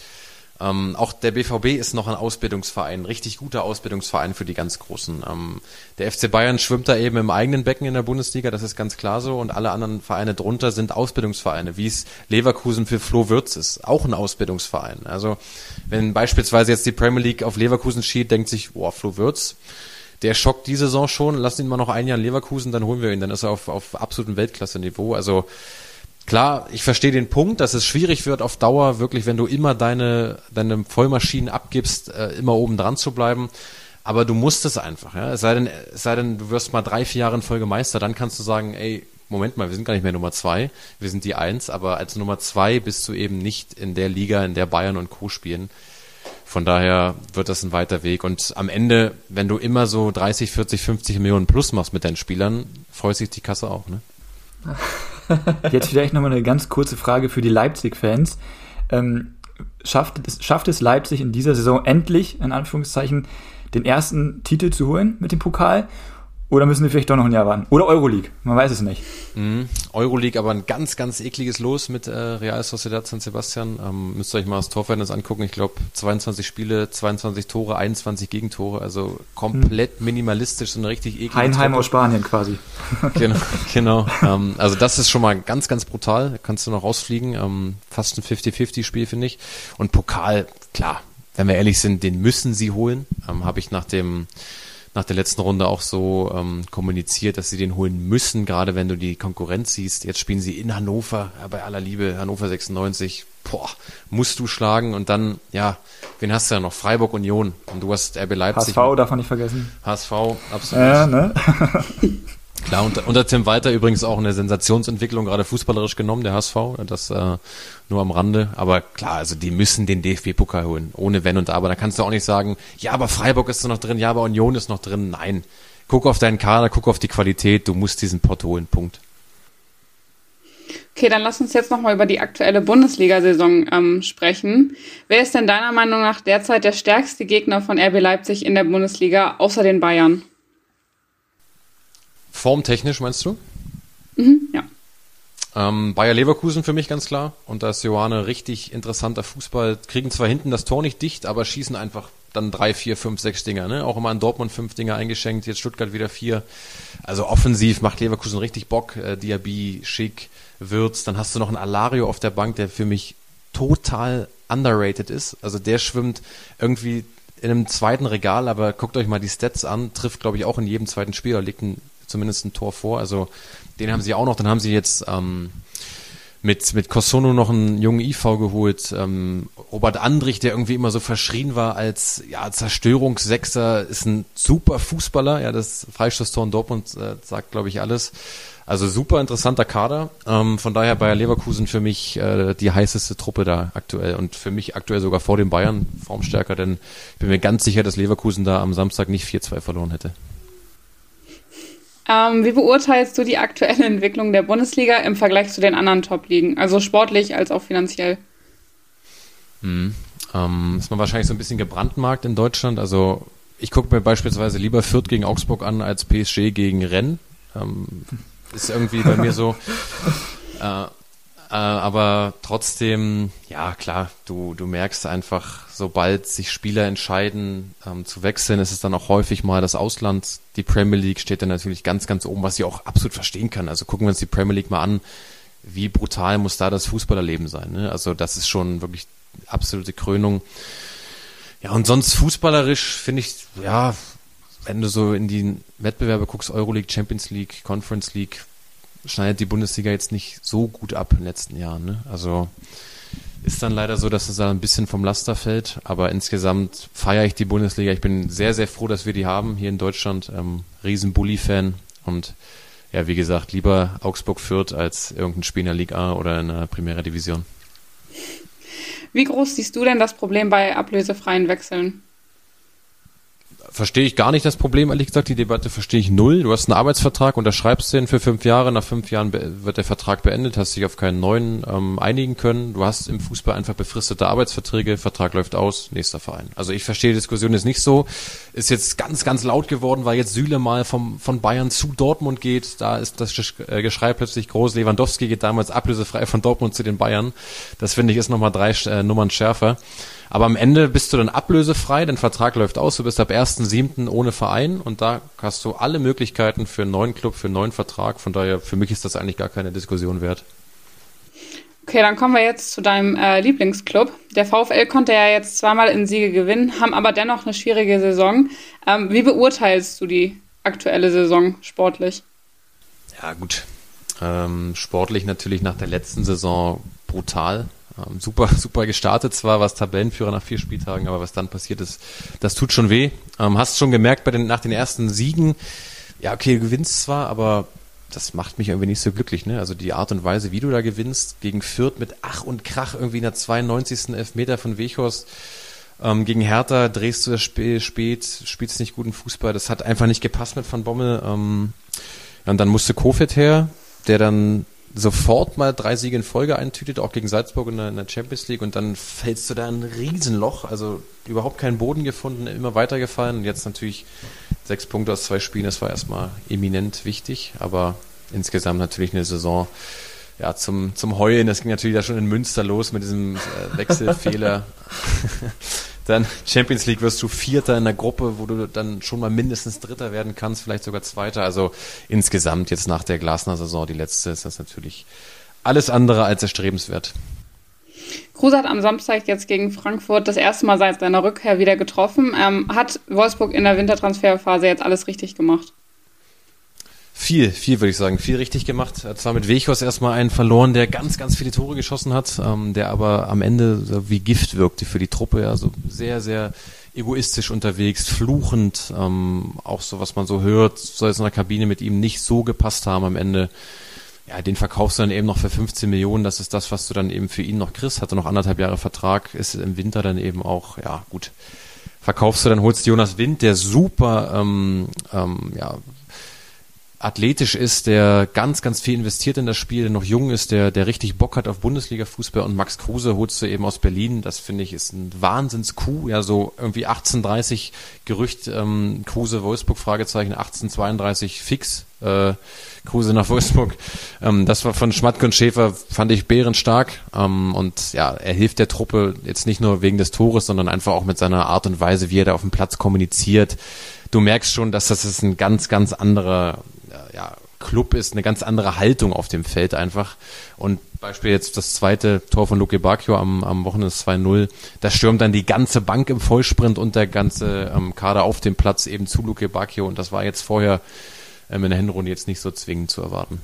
[SPEAKER 5] Ähm, auch der BVB ist noch ein Ausbildungsverein, ein richtig guter Ausbildungsverein für die ganz Großen. Ähm, der FC Bayern schwimmt da eben im eigenen Becken in der Bundesliga, das ist ganz klar so. Und alle anderen Vereine drunter sind Ausbildungsvereine, wie es Leverkusen für Flo Würz ist, auch ein Ausbildungsverein. Also wenn beispielsweise jetzt die Premier League auf Leverkusen schied, denkt sich, boah, Flo Würz, der schockt die Saison schon. Lass ihn mal noch ein Jahr in Leverkusen, dann holen wir ihn. Dann ist er auf, auf absolutem Weltklasse-Niveau. Also klar, ich verstehe den Punkt, dass es schwierig wird auf Dauer, wirklich, wenn du immer deine, deine Vollmaschinen abgibst, äh, immer oben dran zu bleiben. Aber du musst es einfach, ja. Es sei denn, es sei denn, du wirst mal drei, vier Jahre in Folge Meister, dann kannst du sagen, ey, Moment mal, wir sind gar nicht mehr Nummer zwei, wir sind die Eins, aber als Nummer zwei bist du eben nicht in der Liga, in der Bayern und Co. spielen. Von daher wird das ein weiter Weg. Und am Ende, wenn du immer so 30, 40, 50 Millionen plus machst mit deinen Spielern, freut sich die Kasse auch, ne? [LAUGHS] [LAUGHS]
[SPEAKER 3] Jetzt vielleicht nochmal eine ganz kurze Frage für die Leipzig-Fans. Ähm, schafft, schafft es Leipzig in dieser Saison endlich, in Anführungszeichen, den ersten Titel zu holen mit dem Pokal? Oder müssen wir vielleicht doch noch ein Jahr warten? Oder Euroleague, man weiß es nicht.
[SPEAKER 5] Mhm. Euroleague, aber ein ganz, ganz ekliges Los mit äh, Real Sociedad San Sebastian. Ähm, müsst ihr euch mal das Torverhältnis angucken. Ich glaube, 22 Spiele, 22 Tore, 21 Gegentore. Also komplett hm. minimalistisch, so eine richtig eklige
[SPEAKER 3] Heinheim aus Spanien quasi. [LAUGHS]
[SPEAKER 5] genau, genau. Ähm, also das ist schon mal ganz, ganz brutal. Da kannst du noch rausfliegen. Ähm, fast ein 50-50-Spiel, finde ich. Und Pokal, klar, wenn wir ehrlich sind, den müssen sie holen. Ähm, Habe ich nach dem nach der letzten Runde auch so ähm, kommuniziert, dass sie den holen müssen, gerade wenn du die Konkurrenz siehst. Jetzt spielen sie in Hannover, ja, bei aller Liebe, Hannover 96, boah, musst du schlagen und dann, ja, wen hast du ja noch? Freiburg Union und du hast RB Leipzig.
[SPEAKER 3] HSV darf man nicht vergessen.
[SPEAKER 5] HSV, absolut. Ja, ne? [LAUGHS] Klar, unter, unter Tim Walter übrigens auch eine Sensationsentwicklung, gerade fußballerisch genommen, der HSV, das äh, nur am Rande. Aber klar, also die müssen den DFB-Pokal holen, ohne Wenn und Aber. Da kannst du auch nicht sagen, ja, aber Freiburg ist noch drin, ja, aber Union ist noch drin. Nein, guck auf deinen Kader, guck auf die Qualität, du musst diesen Pott holen, Punkt.
[SPEAKER 4] Okay, dann lass uns jetzt nochmal über die aktuelle Bundesliga-Saison ähm, sprechen. Wer ist denn deiner Meinung nach derzeit der stärkste Gegner von RB Leipzig in der Bundesliga, außer den Bayern?
[SPEAKER 5] Formtechnisch meinst du?
[SPEAKER 4] Mhm, ja.
[SPEAKER 5] Ähm, Bayer Leverkusen für mich ganz klar. Und da ist Johanne richtig interessanter Fußball. Kriegen zwar hinten das Tor nicht dicht, aber schießen einfach dann drei, vier, fünf, sechs Dinger. Ne? Auch immer in Dortmund fünf Dinger eingeschenkt, jetzt Stuttgart wieder vier. Also offensiv macht Leverkusen richtig Bock. Äh, Diaby, Schick, Würz. Dann hast du noch einen Alario auf der Bank, der für mich total underrated ist. Also der schwimmt irgendwie in einem zweiten Regal, aber guckt euch mal die Stats an, trifft glaube ich auch in jedem zweiten Spiel, da liegt ein zumindest ein Tor vor. Also den haben sie auch noch. Dann haben sie jetzt ähm, mit, mit Cosono noch einen jungen IV geholt. Ähm, Robert Andrich, der irgendwie immer so verschrien war als ja, Zerstörungssechser, ist ein super Fußballer. Ja, das Freistoßtor in Dortmund äh, sagt, glaube ich, alles. Also super interessanter Kader. Ähm, von daher Bayer Leverkusen für mich äh, die heißeste Truppe da aktuell und für mich aktuell sogar vor den Bayern formstärker, denn ich bin mir ganz sicher, dass Leverkusen da am Samstag nicht 4-2 verloren hätte.
[SPEAKER 4] Ähm, wie beurteilst du die aktuelle Entwicklung der Bundesliga im Vergleich zu den anderen Top-Ligen? Also sportlich als auch finanziell?
[SPEAKER 5] Hm. Ähm, ist man wahrscheinlich so ein bisschen gebrandmarkt in Deutschland. Also ich gucke mir beispielsweise lieber Fürth gegen Augsburg an als PSG gegen Rennes. Ähm, ist irgendwie bei mir so. [LAUGHS] Äh, äh, aber trotzdem, ja klar, du, du merkst einfach, sobald sich Spieler entscheiden ähm, zu wechseln, ist es dann auch häufig mal das Ausland. Die Premier League steht dann natürlich ganz, ganz oben, was ich auch absolut verstehen kann. Also gucken wir uns die Premier League mal an, wie brutal muss da das Fußballerleben sein. Ne? Also das ist schon wirklich absolute Krönung. Ja, und sonst fußballerisch finde ich, ja, wenn du so in die Wettbewerbe guckst, Euroleague, Champions League, Conference League, schneidet die Bundesliga jetzt nicht so gut ab in den letzten Jahren. Ne? Also ist dann leider so, dass es da ein bisschen vom Laster fällt, aber insgesamt feiere ich die Bundesliga. Ich bin sehr, sehr froh, dass wir die haben hier in Deutschland. Ähm, riesen Bully-Fan und ja, wie gesagt, lieber Augsburg führt als irgendein Spiel in der Liga A oder in der Primera Division.
[SPEAKER 4] Wie groß siehst du denn das Problem bei ablösefreien Wechseln?
[SPEAKER 5] Verstehe ich gar nicht das Problem, ehrlich gesagt. Die Debatte verstehe ich null. Du hast einen Arbeitsvertrag, unterschreibst den für fünf Jahre. Nach fünf Jahren wird der Vertrag beendet, hast dich auf keinen neuen ähm, einigen können. Du hast im Fußball einfach befristete Arbeitsverträge, Vertrag läuft aus, nächster Verein. Also ich verstehe die Diskussion jetzt nicht so. Ist jetzt ganz, ganz laut geworden, weil jetzt Süle mal vom, von Bayern zu Dortmund geht. Da ist das äh, Geschrei plötzlich groß. Lewandowski geht damals ablösefrei von Dortmund zu den Bayern. Das finde ich ist nochmal drei äh, Nummern schärfer. Aber am Ende bist du dann ablösefrei, dein Vertrag läuft aus, du bist ab 1.7. ohne Verein und da hast du alle Möglichkeiten für einen neuen Club, für einen neuen Vertrag. Von daher, für mich ist das eigentlich gar keine Diskussion wert.
[SPEAKER 4] Okay, dann kommen wir jetzt zu deinem äh, Lieblingsclub. Der VfL konnte ja jetzt zweimal in Siege gewinnen, haben aber dennoch eine schwierige Saison. Ähm, wie beurteilst du die aktuelle Saison sportlich?
[SPEAKER 5] Ja, gut. Ähm, sportlich natürlich nach der letzten Saison brutal. Ähm, super, [LAUGHS] super gestartet zwar, was Tabellenführer nach vier Spieltagen, aber was dann passiert ist, das tut schon weh. Ähm, hast schon gemerkt bei den, nach den ersten Siegen, ja, okay, du gewinnst zwar, aber das macht mich irgendwie nicht so glücklich, ne? Also die Art und Weise, wie du da gewinnst, gegen Fürth mit Ach und Krach irgendwie in der 92. Elfmeter von Wechhorst. Ähm, gegen Hertha drehst du das Spiel spät, spielst nicht guten Fußball. Das hat einfach nicht gepasst mit Van Bommel. Ähm, und dann musste Kofit her, der dann sofort mal drei Siege in Folge eintütet, auch gegen Salzburg in der, Champions League. Und dann fällst du da ein Riesenloch, also überhaupt keinen Boden gefunden, immer weitergefallen. Und jetzt natürlich sechs Punkte aus zwei Spielen, das war erstmal eminent wichtig, aber insgesamt natürlich eine Saison, ja, zum, zum Heulen, das ging natürlich da schon in Münster los mit diesem äh, Wechselfehler. [LAUGHS] dann Champions League wirst du Vierter in der Gruppe, wo du dann schon mal mindestens Dritter werden kannst, vielleicht sogar Zweiter. Also insgesamt jetzt nach der Glasner-Saison, die letzte, ist das natürlich alles andere als erstrebenswert.
[SPEAKER 4] Kruse hat am Samstag jetzt gegen Frankfurt das erste Mal seit seiner Rückkehr wieder getroffen. Ähm, hat Wolfsburg in der Wintertransferphase jetzt alles richtig gemacht?
[SPEAKER 5] Viel, viel würde ich sagen, viel richtig gemacht. Zwar mit Wechos erstmal einen verloren, der ganz, ganz viele Tore geschossen hat, ähm, der aber am Ende so wie Gift wirkte für die Truppe, ja, so sehr, sehr egoistisch unterwegs, fluchend, ähm, auch so, was man so hört, soll es in der Kabine mit ihm nicht so gepasst haben am Ende. Ja, den verkaufst du dann eben noch für 15 Millionen, das ist das, was du dann eben für ihn noch kriegst, hatte noch anderthalb Jahre Vertrag, ist im Winter dann eben auch, ja, gut, verkaufst du, dann holst du Jonas Wind, der super, ähm, ähm, ja, athletisch ist, der ganz, ganz viel investiert in das Spiel, der noch jung ist, der, der richtig Bock hat auf Bundesliga-Fußball und Max Kruse holst du eben aus Berlin. Das finde ich ist ein Wahnsinns-Coup. Ja, so irgendwie 1830 Gerücht, ähm, Kruse Wolfsburg, Fragezeichen, 1832 fix, äh, Kruse nach Wolfsburg. Ähm, das war von Schmatke und Schäfer, fand ich bärenstark. Ähm, und ja, er hilft der Truppe jetzt nicht nur wegen des Tores, sondern einfach auch mit seiner Art und Weise, wie er da auf dem Platz kommuniziert. Du merkst schon, dass das ist ein ganz, ganz anderer ja, Club ist, eine ganz andere Haltung auf dem Feld einfach. Und Beispiel jetzt das zweite Tor von Luke Bacchio am, am Wochenende 2-0. Da stürmt dann die ganze Bank im Vollsprint und der ganze ähm, Kader auf dem Platz eben zu Luke Bacchio. Und das war jetzt vorher ähm, in der Hinrunde jetzt nicht so zwingend zu erwarten.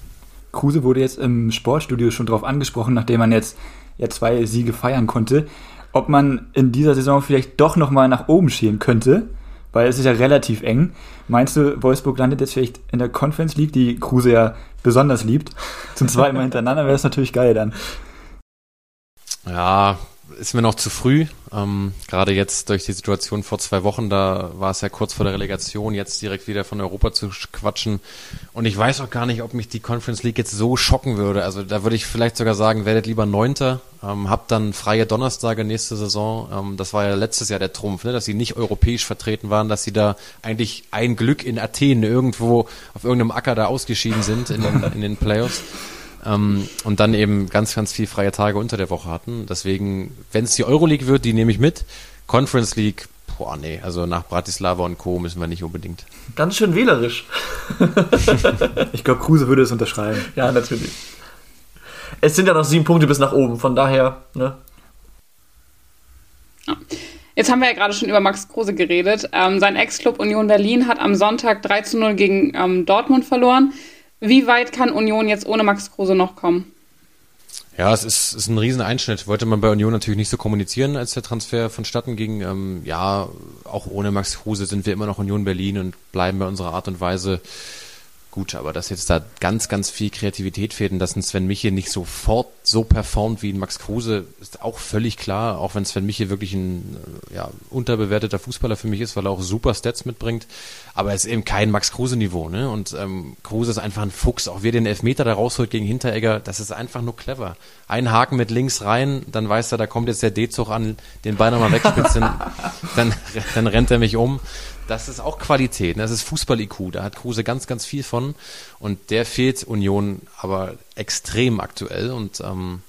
[SPEAKER 3] Kruse wurde jetzt im Sportstudio schon drauf angesprochen, nachdem man jetzt ja zwei Siege feiern konnte, ob man in dieser Saison vielleicht doch nochmal nach oben schielen könnte weil es ist ja relativ eng. Meinst du, Wolfsburg landet jetzt vielleicht in der Conference League, die Kruse ja besonders liebt? Zum zweiten Mal [LAUGHS] hintereinander wäre es natürlich geil dann.
[SPEAKER 5] Ja, ist mir noch zu früh. Ähm, Gerade jetzt durch die Situation vor zwei Wochen, da war es ja kurz vor der Relegation, jetzt direkt wieder von Europa zu quatschen. Und ich weiß auch gar nicht, ob mich die Conference League jetzt so schocken würde. Also da würde ich vielleicht sogar sagen, werdet lieber Neunter, ähm, habt dann freie Donnerstage nächste Saison. Ähm, das war ja letztes Jahr der Trumpf, ne? dass sie nicht europäisch vertreten waren, dass sie da eigentlich ein Glück in Athen irgendwo auf irgendeinem Acker da ausgeschieden sind in den, in den Playoffs. Ähm, und dann eben ganz, ganz viel freie Tage unter der Woche hatten. Deswegen, wenn es die Euroleague wird, die nehme ich mit. Conference League, boah, nee, also nach Bratislava und Co. müssen wir nicht unbedingt.
[SPEAKER 2] Ganz schön wählerisch. [LAUGHS]
[SPEAKER 3] ich glaube, Kruse würde es unterschreiben.
[SPEAKER 2] Ja, natürlich. Es sind ja noch sieben Punkte bis nach oben, von daher, ne?
[SPEAKER 4] Jetzt haben wir ja gerade schon über Max Kruse geredet. Ähm, sein Ex-Club Union Berlin hat am Sonntag 3 zu 0 gegen ähm, Dortmund verloren. Wie weit kann Union jetzt ohne Max Kruse noch kommen?
[SPEAKER 5] Ja, es ist, ist ein Rieseneinschnitt. Wollte man bei Union natürlich nicht so kommunizieren, als der Transfer vonstatten ging. Ähm, ja, auch ohne Max Kruse sind wir immer noch Union Berlin und bleiben bei unserer Art und Weise Gut, aber dass jetzt da ganz, ganz viel Kreativität fehlt und dass ein Sven Miche nicht sofort so performt wie ein Max Kruse, ist auch völlig klar, auch wenn Sven Miche wirklich ein äh, ja, unterbewerteter Fußballer für mich ist, weil er auch super Stats mitbringt, aber er ist eben kein Max Kruse-Niveau, ne? Und ähm, Kruse ist einfach ein Fuchs, auch wie er den Elfmeter da rausholt gegen Hinteregger, das ist einfach nur clever. Ein Haken mit links rein, dann weiß er, da kommt jetzt der D-Zug an, den Ball nochmal wegspitzen, [LAUGHS] dann, dann rennt er mich um das ist auch Qualität. Ne? Das ist Fußball-IQ. Da hat Kruse ganz, ganz viel von. Und der fehlt Union aber extrem aktuell. Und ähm,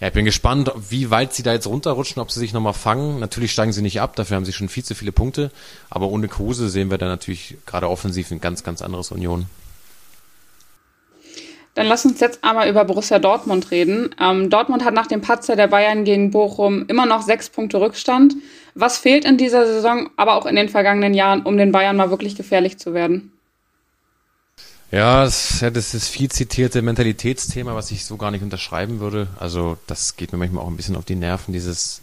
[SPEAKER 5] ja, ich bin gespannt, wie weit sie da jetzt runterrutschen, ob sie sich nochmal fangen. Natürlich steigen sie nicht ab, dafür haben sie schon viel zu viele Punkte. Aber ohne Kruse sehen wir da natürlich gerade offensiv ein ganz, ganz anderes Union.
[SPEAKER 4] Dann lass uns jetzt einmal über Borussia Dortmund reden. Ähm, Dortmund hat nach dem Patzer der Bayern gegen Bochum immer noch sechs Punkte Rückstand. Was fehlt in dieser Saison, aber auch in den vergangenen Jahren, um den Bayern mal wirklich gefährlich zu werden?
[SPEAKER 5] Ja, das, ja, das ist viel zitierte Mentalitätsthema, was ich so gar nicht unterschreiben würde. Also das geht mir manchmal auch ein bisschen auf die Nerven, dieses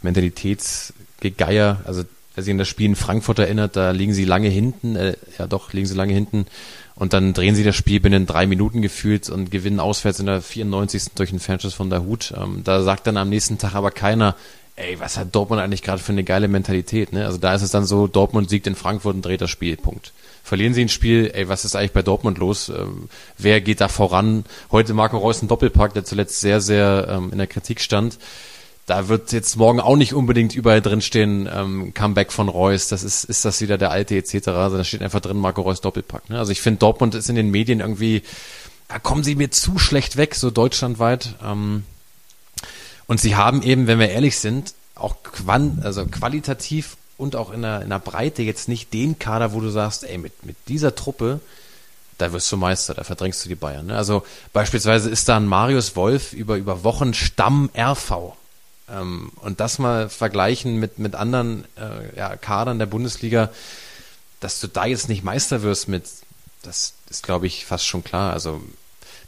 [SPEAKER 5] Mentalitätsgegeier. Also wer sich an das Spiel in Frankfurt erinnert, da liegen sie lange hinten, äh, ja doch, liegen sie lange hinten und dann drehen sie das Spiel binnen drei Minuten gefühlt und gewinnen auswärts in der 94. durch einen Fernschuss von der Hut. Ähm, da sagt dann am nächsten Tag aber keiner, ey, was hat Dortmund eigentlich gerade für eine geile Mentalität, ne? Also da ist es dann so, Dortmund siegt in Frankfurt und dreht das Spiel, Punkt verlieren sie ein Spiel, ey, was ist eigentlich bei Dortmund los? Ähm, wer geht da voran? Heute Marco Reus ein Doppelpack, der zuletzt sehr, sehr ähm, in der Kritik stand. Da wird jetzt morgen auch nicht unbedingt überall drinstehen, ähm, Comeback von Reus, das ist, ist das wieder der alte etc. Also da steht einfach drin Marco Reus Doppelpack. Ne? Also ich finde, Dortmund ist in den Medien irgendwie, da kommen sie mir zu schlecht weg, so deutschlandweit. Ähm, und sie haben eben, wenn wir ehrlich sind, auch quan also qualitativ und auch in der, in der Breite jetzt nicht den Kader, wo du sagst, ey, mit, mit dieser Truppe, da wirst du Meister, da verdrängst du die Bayern. Ne? Also beispielsweise ist da ein Marius Wolf über, über Wochen Stamm RV. Ähm, und das mal vergleichen mit, mit anderen äh, ja, Kadern der Bundesliga, dass du da jetzt nicht Meister wirst mit, das ist, glaube ich, fast schon klar. Also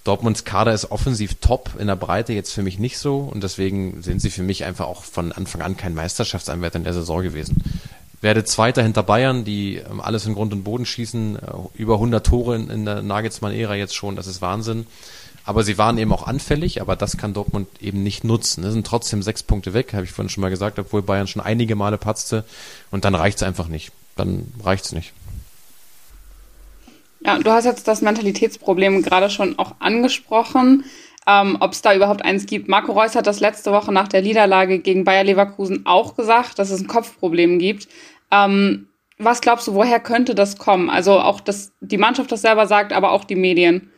[SPEAKER 5] Dortmunds Kader ist offensiv top, in der Breite jetzt für mich nicht so und deswegen sind sie für mich einfach auch von Anfang an kein Meisterschaftsanwärter in der Saison gewesen. Werde Zweiter hinter Bayern, die ähm, alles in Grund und Boden schießen, äh, über 100 Tore in, der Nagelsmann-Ära jetzt schon, das ist Wahnsinn. Aber sie waren eben auch anfällig, aber das kann Dortmund eben nicht nutzen. Es sind trotzdem sechs Punkte weg, habe ich vorhin schon mal gesagt, obwohl Bayern schon einige Male patzte und dann reicht's einfach nicht. Dann reicht's nicht.
[SPEAKER 4] Ja, du hast jetzt das Mentalitätsproblem gerade schon auch angesprochen. Ähm, Ob es da überhaupt eins gibt. Marco Reus hat das letzte Woche nach der Niederlage gegen Bayer Leverkusen auch gesagt, dass es ein Kopfproblem gibt. Ähm, was glaubst du, woher könnte das kommen? Also auch, dass die Mannschaft das selber sagt, aber auch die Medien.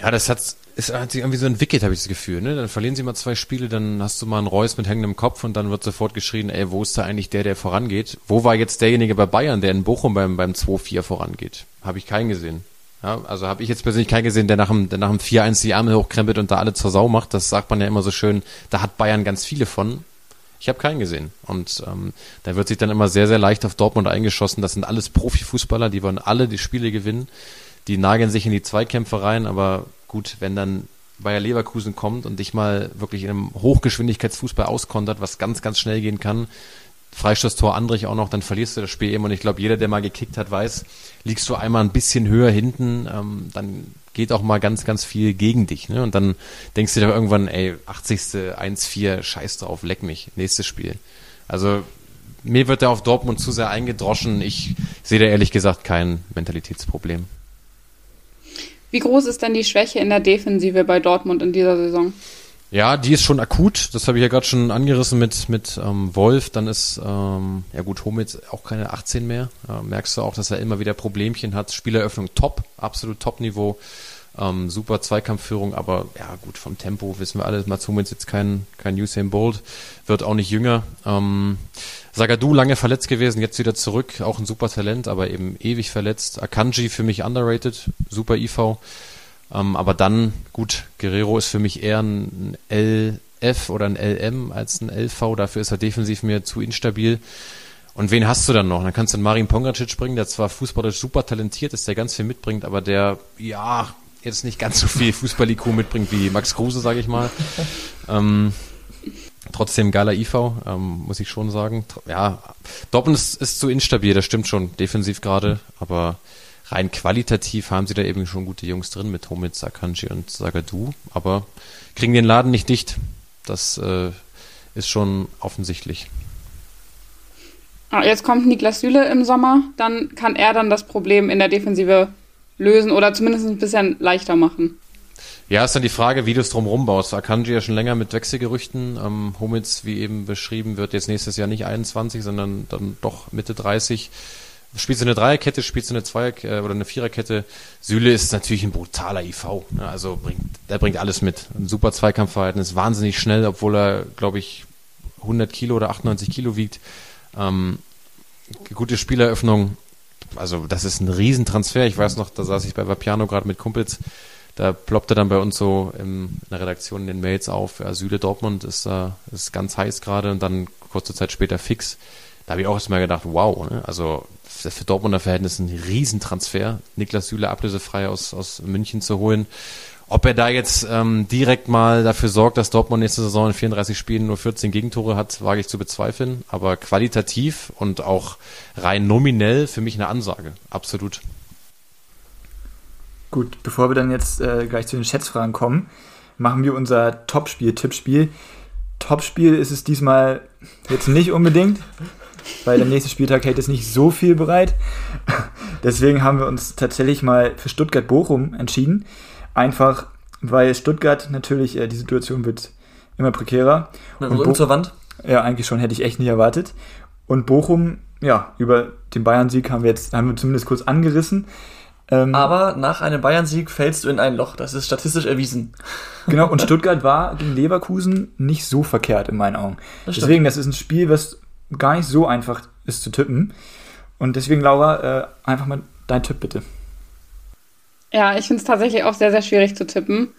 [SPEAKER 5] Ja, das hat, ist, hat sich irgendwie so entwickelt, habe ich das Gefühl. Ne? Dann verlieren sie mal zwei Spiele, dann hast du mal einen Reus mit hängendem Kopf und dann wird sofort geschrien, ey, wo ist da eigentlich der, der vorangeht? Wo war jetzt derjenige bei Bayern, der in Bochum beim, beim 2-4 vorangeht? Habe ich keinen gesehen. Ja, also habe ich jetzt persönlich keinen gesehen, der nach dem, der nach dem 4-1 die Arme hochkrempelt und da alle zur Sau macht. Das sagt man ja immer so schön. Da hat Bayern ganz viele von. Ich habe keinen gesehen. Und ähm, da wird sich dann immer sehr, sehr leicht auf Dortmund eingeschossen. Das sind alles Profifußballer, die wollen alle die Spiele gewinnen. Die nageln sich in die Zweikämpfe rein, aber gut, wenn dann Bayer Leverkusen kommt und dich mal wirklich in einem Hochgeschwindigkeitsfußball auskontert, was ganz, ganz schnell gehen kann, Freistoßtor Andrich auch noch, dann verlierst du das Spiel eben. Und ich glaube, jeder, der mal gekickt hat, weiß, liegst du einmal ein bisschen höher hinten, ähm, dann geht auch mal ganz, ganz viel gegen dich. Ne? Und dann denkst du dir irgendwann, ey, 80. 1-4, scheiß drauf, leck mich, nächstes Spiel. Also mir wird da auf Dortmund zu sehr eingedroschen. Ich sehe da ehrlich gesagt kein Mentalitätsproblem.
[SPEAKER 4] Wie groß ist denn die Schwäche in der Defensive bei Dortmund in dieser Saison?
[SPEAKER 5] Ja, die ist schon akut. Das habe ich ja gerade schon angerissen mit, mit ähm, Wolf. Dann ist, ähm, ja gut, Homit auch keine 18 mehr. Äh, merkst du auch, dass er immer wieder Problemchen hat. Spieleröffnung top, absolut Top-Niveau. Ähm, super Zweikampfführung, aber ja gut, vom Tempo wissen wir alle, Mats Hummels jetzt kein, kein Usain Bolt, wird auch nicht jünger. Ähm, Sagadu lange verletzt gewesen, jetzt wieder zurück, auch ein super Talent, aber eben ewig verletzt. Akanji für mich underrated, super IV. Ähm, aber dann, gut, Guerrero ist für mich eher ein LF oder ein LM als ein LV. Dafür ist er defensiv mir zu instabil. Und wen hast du dann noch? Dann kannst du einen Marin Pongracic bringen, der zwar fußballisch super talentiert ist, der ganz viel mitbringt, aber der, ja, jetzt nicht ganz so viel Fußball-IQ mitbringt wie Max Kruse, sage ich mal. [LAUGHS] ähm, trotzdem geiler IV, ähm, muss ich schon sagen. Ja, Dortmund ist, ist zu instabil, das stimmt schon, defensiv gerade, aber rein qualitativ haben sie da eben schon gute Jungs drin mit Homit, Sakanji und Sagadu, aber kriegen den Laden nicht dicht. Das äh, ist schon offensichtlich.
[SPEAKER 4] Ah, jetzt kommt Niklas Süle im Sommer, dann kann er dann das Problem in der Defensive lösen oder zumindest ein bisschen leichter machen.
[SPEAKER 5] Ja, ist dann die Frage, wie du es drumherum baust. Akanji ja schon länger mit Wechselgerüchten. Ähm, Humitz, wie eben beschrieben, wird jetzt nächstes Jahr nicht 21, sondern dann doch Mitte 30. Spielst du eine Dreierkette, spielst du eine Zweier- äh, oder eine Viererkette. Süle ist natürlich ein brutaler IV. Ne? Also bringt, der bringt alles mit. Ein super Zweikampfverhalten, ist wahnsinnig schnell, obwohl er, glaube ich, 100 Kilo oder 98 Kilo wiegt. Ähm, gute Spieleröffnung. Also das ist ein Riesentransfer. Ich weiß noch, da saß ich bei Vapiano gerade mit Kumpels da ploppte dann bei uns so im, in der Redaktion in den Mails auf, ja, Süle Dortmund ist, äh, ist ganz heiß gerade und dann kurze Zeit später fix. Da habe ich auch erstmal gedacht, wow, ne? also für Dortmunder Verhältnisse ein Riesentransfer, Niklas Süle ablösefrei aus, aus München zu holen. Ob er da jetzt ähm, direkt mal dafür sorgt, dass Dortmund nächste Saison in 34 Spielen nur 14 Gegentore hat, wage ich zu bezweifeln. Aber qualitativ und auch rein nominell für mich eine Ansage. Absolut.
[SPEAKER 3] Gut, bevor wir dann jetzt äh, gleich zu den Schätzfragen kommen, machen wir unser Topspiel, Tippspiel. Topspiel ist es diesmal jetzt nicht unbedingt, weil der nächste Spieltag hält jetzt nicht so viel bereit. [LAUGHS] Deswegen haben wir uns tatsächlich mal für Stuttgart-Bochum entschieden. Einfach, weil Stuttgart natürlich, äh, die Situation wird immer prekärer.
[SPEAKER 2] Mit dem Rücken zur Wand?
[SPEAKER 3] Ja, eigentlich schon, hätte ich echt nicht erwartet. Und Bochum, ja, über den Bayern-Sieg haben wir jetzt, haben wir zumindest kurz angerissen.
[SPEAKER 2] Ähm, Aber nach einem Bayern-Sieg fällst du in ein Loch. Das ist statistisch erwiesen.
[SPEAKER 3] Genau, und Stuttgart war gegen Leverkusen nicht so verkehrt in meinen Augen. Das deswegen, das ist ein Spiel, was gar nicht so einfach ist zu tippen. Und deswegen, Laura, äh, einfach mal dein Tipp bitte.
[SPEAKER 4] Ja, ich finde es tatsächlich auch sehr, sehr schwierig zu tippen.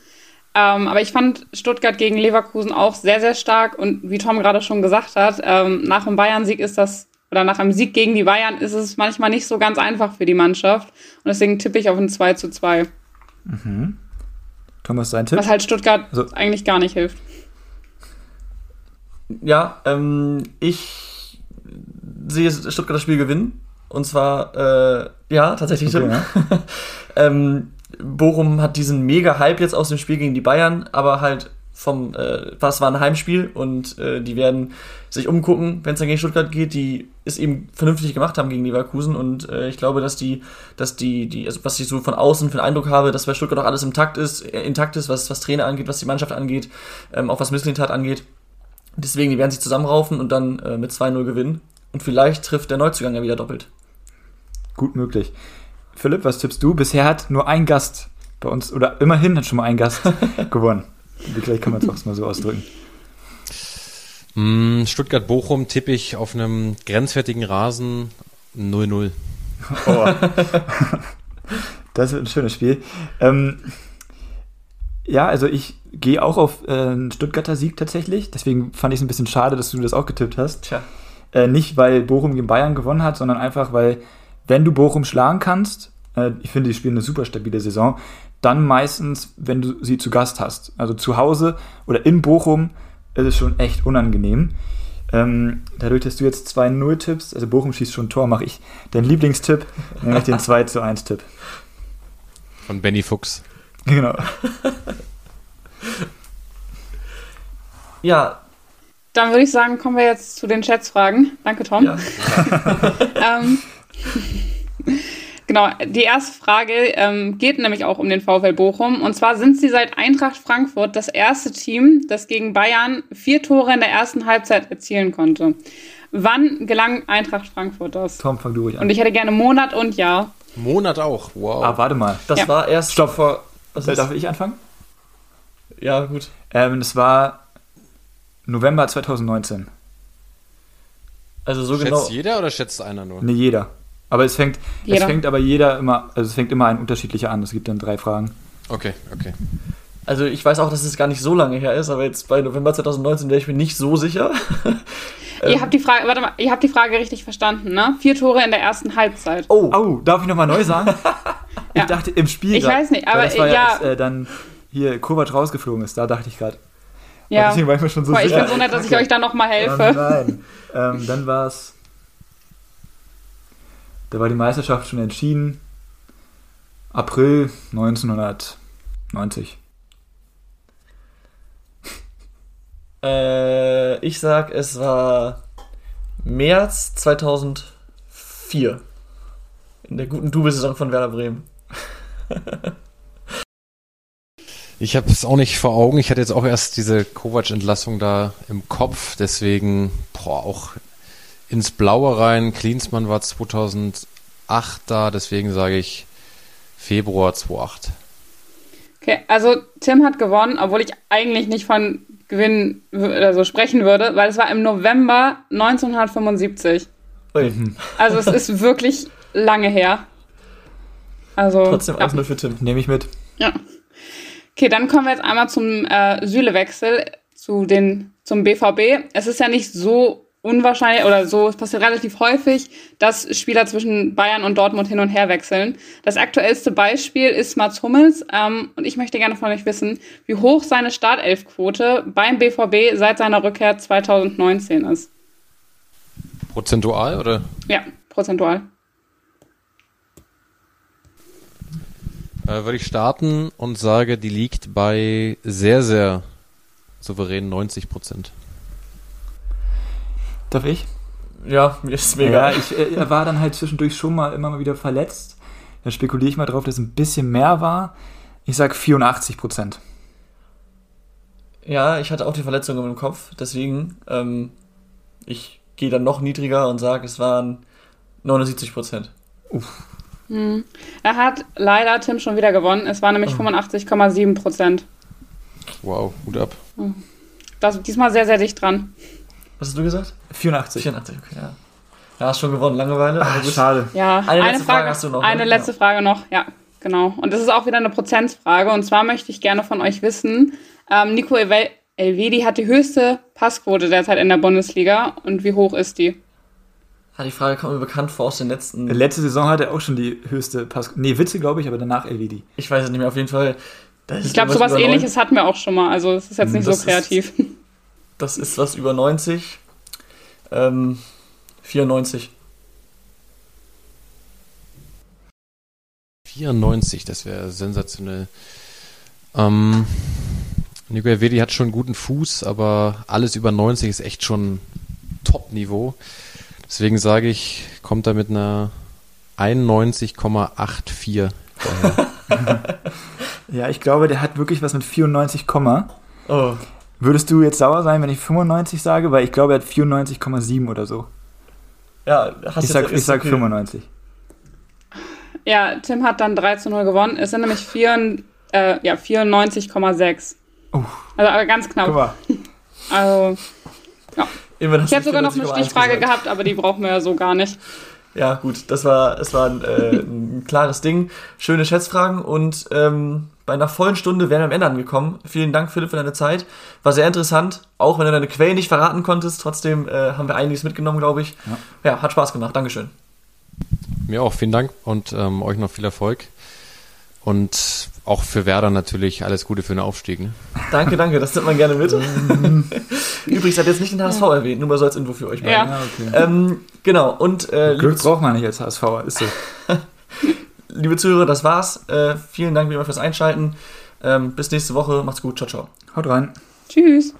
[SPEAKER 4] Ähm, aber ich fand Stuttgart gegen Leverkusen auch sehr, sehr stark. Und wie Tom gerade schon gesagt hat, ähm, nach dem Bayern-Sieg ist das oder nach einem Sieg gegen die Bayern ist es manchmal nicht so ganz einfach für die Mannschaft. Und deswegen tippe ich auf ein 2 zu 2.
[SPEAKER 3] Mhm. Thomas, sein Tipp?
[SPEAKER 4] Was halt Stuttgart also, eigentlich gar nicht hilft.
[SPEAKER 2] Ja, ähm, ich sehe Stuttgart das Spiel gewinnen. Und zwar, äh, ja, tatsächlich. Okay, ja. [LAUGHS] ähm, Bochum hat diesen mega Hype jetzt aus dem Spiel gegen die Bayern, aber halt vom, äh, was war ein Heimspiel und äh, die werden sich umgucken, wenn es dann gegen Stuttgart geht, die es eben vernünftig gemacht haben gegen Leverkusen und äh, ich glaube, dass die, dass die, die, also was ich so von außen für einen Eindruck habe, dass bei Stuttgart auch alles im Takt ist, äh, intakt ist, was, was Trainer angeht, was die Mannschaft angeht, ähm, auch was Misslintat angeht. Deswegen, die werden sich zusammenraufen und dann äh, mit 2-0 gewinnen. Und vielleicht trifft der Neuzugang ja wieder doppelt.
[SPEAKER 3] Gut möglich. Philipp, was tippst du? Bisher hat nur ein Gast bei uns, oder immerhin hat schon mal ein Gast [LAUGHS] gewonnen. Vielleicht kann man es auch mal so ausdrücken.
[SPEAKER 5] Mm, Stuttgart-Bochum tippe ich auf einem grenzwertigen Rasen 0-0. Oh.
[SPEAKER 3] das wird ein schönes Spiel. Ähm, ja, also ich gehe auch auf äh, einen Stuttgarter Sieg tatsächlich. Deswegen fand ich es ein bisschen schade, dass du das auch getippt hast. Tja. Äh, nicht, weil Bochum gegen Bayern gewonnen hat, sondern einfach, weil, wenn du Bochum schlagen kannst, äh, ich finde, die spielen eine super stabile Saison, dann meistens, wenn du sie zu Gast hast. Also zu Hause oder in Bochum ist es schon echt unangenehm. Ähm, dadurch, dass du jetzt 2-0 tippst, also Bochum schießt schon ein Tor, mache ich deinen Lieblingstipp, nämlich den [LAUGHS] 2 1 Tipp.
[SPEAKER 5] Von Benny Fuchs.
[SPEAKER 3] Genau.
[SPEAKER 2] ja.
[SPEAKER 4] Dann würde ich sagen, kommen wir jetzt zu den Schätzfragen. Danke, Tom. Ja. [LAUGHS] ähm, [LAUGHS] Genau, die erste Frage ähm, geht nämlich auch um den VfL Bochum. Und zwar sind sie seit Eintracht Frankfurt das erste Team, das gegen Bayern vier Tore in der ersten Halbzeit erzielen konnte. Wann gelang Eintracht Frankfurt das?
[SPEAKER 3] Tom, fang du ruhig an.
[SPEAKER 4] Und ich hätte gerne Monat und Jahr.
[SPEAKER 5] Monat auch, wow.
[SPEAKER 3] Ah, warte mal.
[SPEAKER 2] Das ja. war erst
[SPEAKER 3] Stopp. vor. Was Darf ich anfangen?
[SPEAKER 2] Ja, gut.
[SPEAKER 3] Ähm, es war November 2019.
[SPEAKER 2] Also so
[SPEAKER 5] schätzt
[SPEAKER 2] genau.
[SPEAKER 5] Schätzt jeder oder schätzt einer nur?
[SPEAKER 3] Nee, jeder. Aber es fängt, es fängt aber jeder immer, also es fängt immer ein unterschiedlicher an. Es gibt dann drei Fragen.
[SPEAKER 5] Okay, okay.
[SPEAKER 2] Also ich weiß auch, dass es gar nicht so lange her ist, aber jetzt bei November 2019 wäre ich mir nicht so sicher. [LAUGHS]
[SPEAKER 4] ihr ähm, habt die Frage, warte mal, ihr habt die Frage richtig verstanden, ne? Vier Tore in der ersten Halbzeit.
[SPEAKER 3] Oh, oh darf ich nochmal neu sagen? [LAUGHS] ich ja. dachte im Spiel.
[SPEAKER 4] Ich grad, weiß nicht, aber
[SPEAKER 3] das war ja, als, äh, dann hier Kovac rausgeflogen ist, da dachte ich gerade.
[SPEAKER 4] Ja. Deswegen war ich mir schon so Boah, sicher. Ich bin so nett, dass okay. ich euch da nochmal helfe.
[SPEAKER 3] Ähm, nein. ähm, dann war es da war die Meisterschaft schon entschieden. April 1990. [LAUGHS]
[SPEAKER 2] Äh, ich sag, es war März 2004. In der guten Double-Saison von Werder Bremen. [LAUGHS]
[SPEAKER 5] ich habe es auch nicht vor Augen. Ich hatte jetzt auch erst diese Kovac-Entlassung da im Kopf. Deswegen, boah, auch ins Blaue rein. Klinsmann war 2008 da, deswegen sage ich Februar 2008.
[SPEAKER 4] Okay, also Tim hat gewonnen, obwohl ich eigentlich nicht von Gewinnen also sprechen würde, weil es war im November 1975. Ui. Also es ist wirklich lange her. Also,
[SPEAKER 2] Trotzdem alles ja. nur für Tim.
[SPEAKER 3] Nehme ich mit.
[SPEAKER 4] Ja. Okay, dann kommen wir jetzt einmal zum äh, Süle-Wechsel zu den, zum BVB. Es ist ja nicht so unwahrscheinlich oder so, es passiert relativ häufig, dass Spieler zwischen Bayern und Dortmund hin und her wechseln. Das aktuellste Beispiel ist Mats Hummels ähm, und ich möchte gerne von euch wissen, wie hoch seine Startelfquote beim BVB seit seiner Rückkehr 2019 ist.
[SPEAKER 5] Prozentual oder?
[SPEAKER 4] Ja, prozentual.
[SPEAKER 5] Äh, würde ich starten und sage, die liegt bei sehr, sehr souverän 90 Prozent.
[SPEAKER 3] Darf ich?
[SPEAKER 2] Ja, mir ist mega.
[SPEAKER 3] Ja, ich, äh, er war dann halt zwischendurch schon mal immer mal wieder verletzt. Da spekuliere ich mal drauf, dass es ein bisschen mehr war. Ich sag 84 Prozent.
[SPEAKER 2] Ja, ich hatte auch die Verletzung im Kopf, deswegen ähm, ich gehe dann noch niedriger und sage, es waren 79 Prozent.
[SPEAKER 4] Hm. Er hat leider Tim schon wieder gewonnen. Es war nämlich 85,7 Prozent.
[SPEAKER 5] Wow, Hut ab.
[SPEAKER 4] Das diesmal sehr, sehr dicht dran.
[SPEAKER 2] Was hast du gesagt?
[SPEAKER 3] 84.
[SPEAKER 2] 84, okay, ja. Ja, hast schon gewonnen, Langeweile. aber
[SPEAKER 3] Ach,
[SPEAKER 2] gut.
[SPEAKER 3] schade.
[SPEAKER 4] Ja,
[SPEAKER 2] Eine
[SPEAKER 4] eine,
[SPEAKER 2] letzte
[SPEAKER 4] Frage,
[SPEAKER 2] Frage hast du noch, ne?
[SPEAKER 4] Eine
[SPEAKER 2] Ja.
[SPEAKER 4] letzte Frage noch, ja, genau. Und das ist auch wieder eine Prozentsfrage. Und zwar möchte ich gerne von euch wissen, ähm, Nico Elve- Elvedi hat die höchste Passquote derzeit in der Bundesliga. Und wie hoch ist die?
[SPEAKER 2] Ja, die Frage kommt mir bekannt vor aus den letzten.
[SPEAKER 3] Letzte Saison hatte er auch schon die höchste Pass. Nee, Witze, glaube ich, aber danach LVD.
[SPEAKER 2] Ich weiß es nicht mehr, auf jeden Fall. ist
[SPEAKER 4] Ich glaube, sowas ähnliches hatten wir auch schon mal. Also es ist jetzt nicht
[SPEAKER 2] Das
[SPEAKER 4] so
[SPEAKER 2] ist-
[SPEAKER 4] kreativ.
[SPEAKER 2] neun- Das ist was über 90. Ähm, 94.
[SPEAKER 5] 94, das wäre sensationell. Ähm, Nico Elvedi hat schon einen guten Fuß, aber alles über 90 ist echt schon Top-Niveau. Deswegen sage ich, kommt er mit einer 91,84 daher. [LAUGHS] [LAUGHS]
[SPEAKER 3] Ja, ich glaube, der hat wirklich was mit 94, Komma.
[SPEAKER 2] Oh,
[SPEAKER 3] Würdest du jetzt sauer sein, wenn ich 95 sage? Weil ich glaube, er hat 94,7 oder so.
[SPEAKER 2] ja, hast
[SPEAKER 3] Ich
[SPEAKER 2] jetzt-
[SPEAKER 3] sag, ich sag
[SPEAKER 2] okay.
[SPEAKER 3] 95.
[SPEAKER 4] Ja, Tim hat dann 3 zu 0 gewonnen. Es sind nämlich 4, äh, ja, 94,6.
[SPEAKER 3] Oh.
[SPEAKER 4] Also aber ganz
[SPEAKER 3] Guck
[SPEAKER 4] knapp.
[SPEAKER 3] mal.
[SPEAKER 4] Also,
[SPEAKER 2] hast
[SPEAKER 4] ich habe sogar noch eine
[SPEAKER 2] 94,1
[SPEAKER 4] Stichfrage
[SPEAKER 2] gesagt.
[SPEAKER 4] gehabt, aber die brauchen wir ja so gar nicht.
[SPEAKER 2] Ja, gut, das war, es war ein, äh, ein klares Ding. Schöne Schätzfragen und ähm, bei einer vollen Stunde wären wir am Ende angekommen. Vielen Dank, Philipp, für deine Zeit. War sehr interessant, auch wenn du deine Quellen nicht verraten konntest. Trotzdem äh, haben wir einiges mitgenommen, glaube ich.
[SPEAKER 3] Ja.
[SPEAKER 2] Ja. hat Spaß gemacht. Dankeschön.
[SPEAKER 5] Mir auch, vielen Dank und ähm, euch noch viel Erfolg. Und auch für Werder natürlich alles Gute für den Aufstieg. Ne?
[SPEAKER 2] Danke, danke, das nimmt man gerne mit. [LAUGHS] Übrigens hat jetzt nicht den HSV erwähnt, nur mal so als Info für euch beide.
[SPEAKER 4] Ja.
[SPEAKER 3] Ja, okay.
[SPEAKER 2] Ähm, genau, und äh,
[SPEAKER 3] Glück braucht man nicht als HSV, ist so. [LAUGHS]
[SPEAKER 2] liebe Zuhörer, das war's. Äh, vielen Dank wie immer fürs Einschalten. Ähm, bis nächste Woche. Macht's gut. Ciao, ciao.
[SPEAKER 3] Haut rein.
[SPEAKER 4] Tschüss.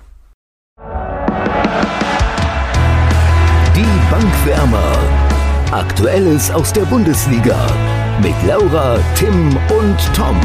[SPEAKER 1] Die Bankwärmer. Aktuelles aus der Bundesliga. Mit Laura, Tim und Tom.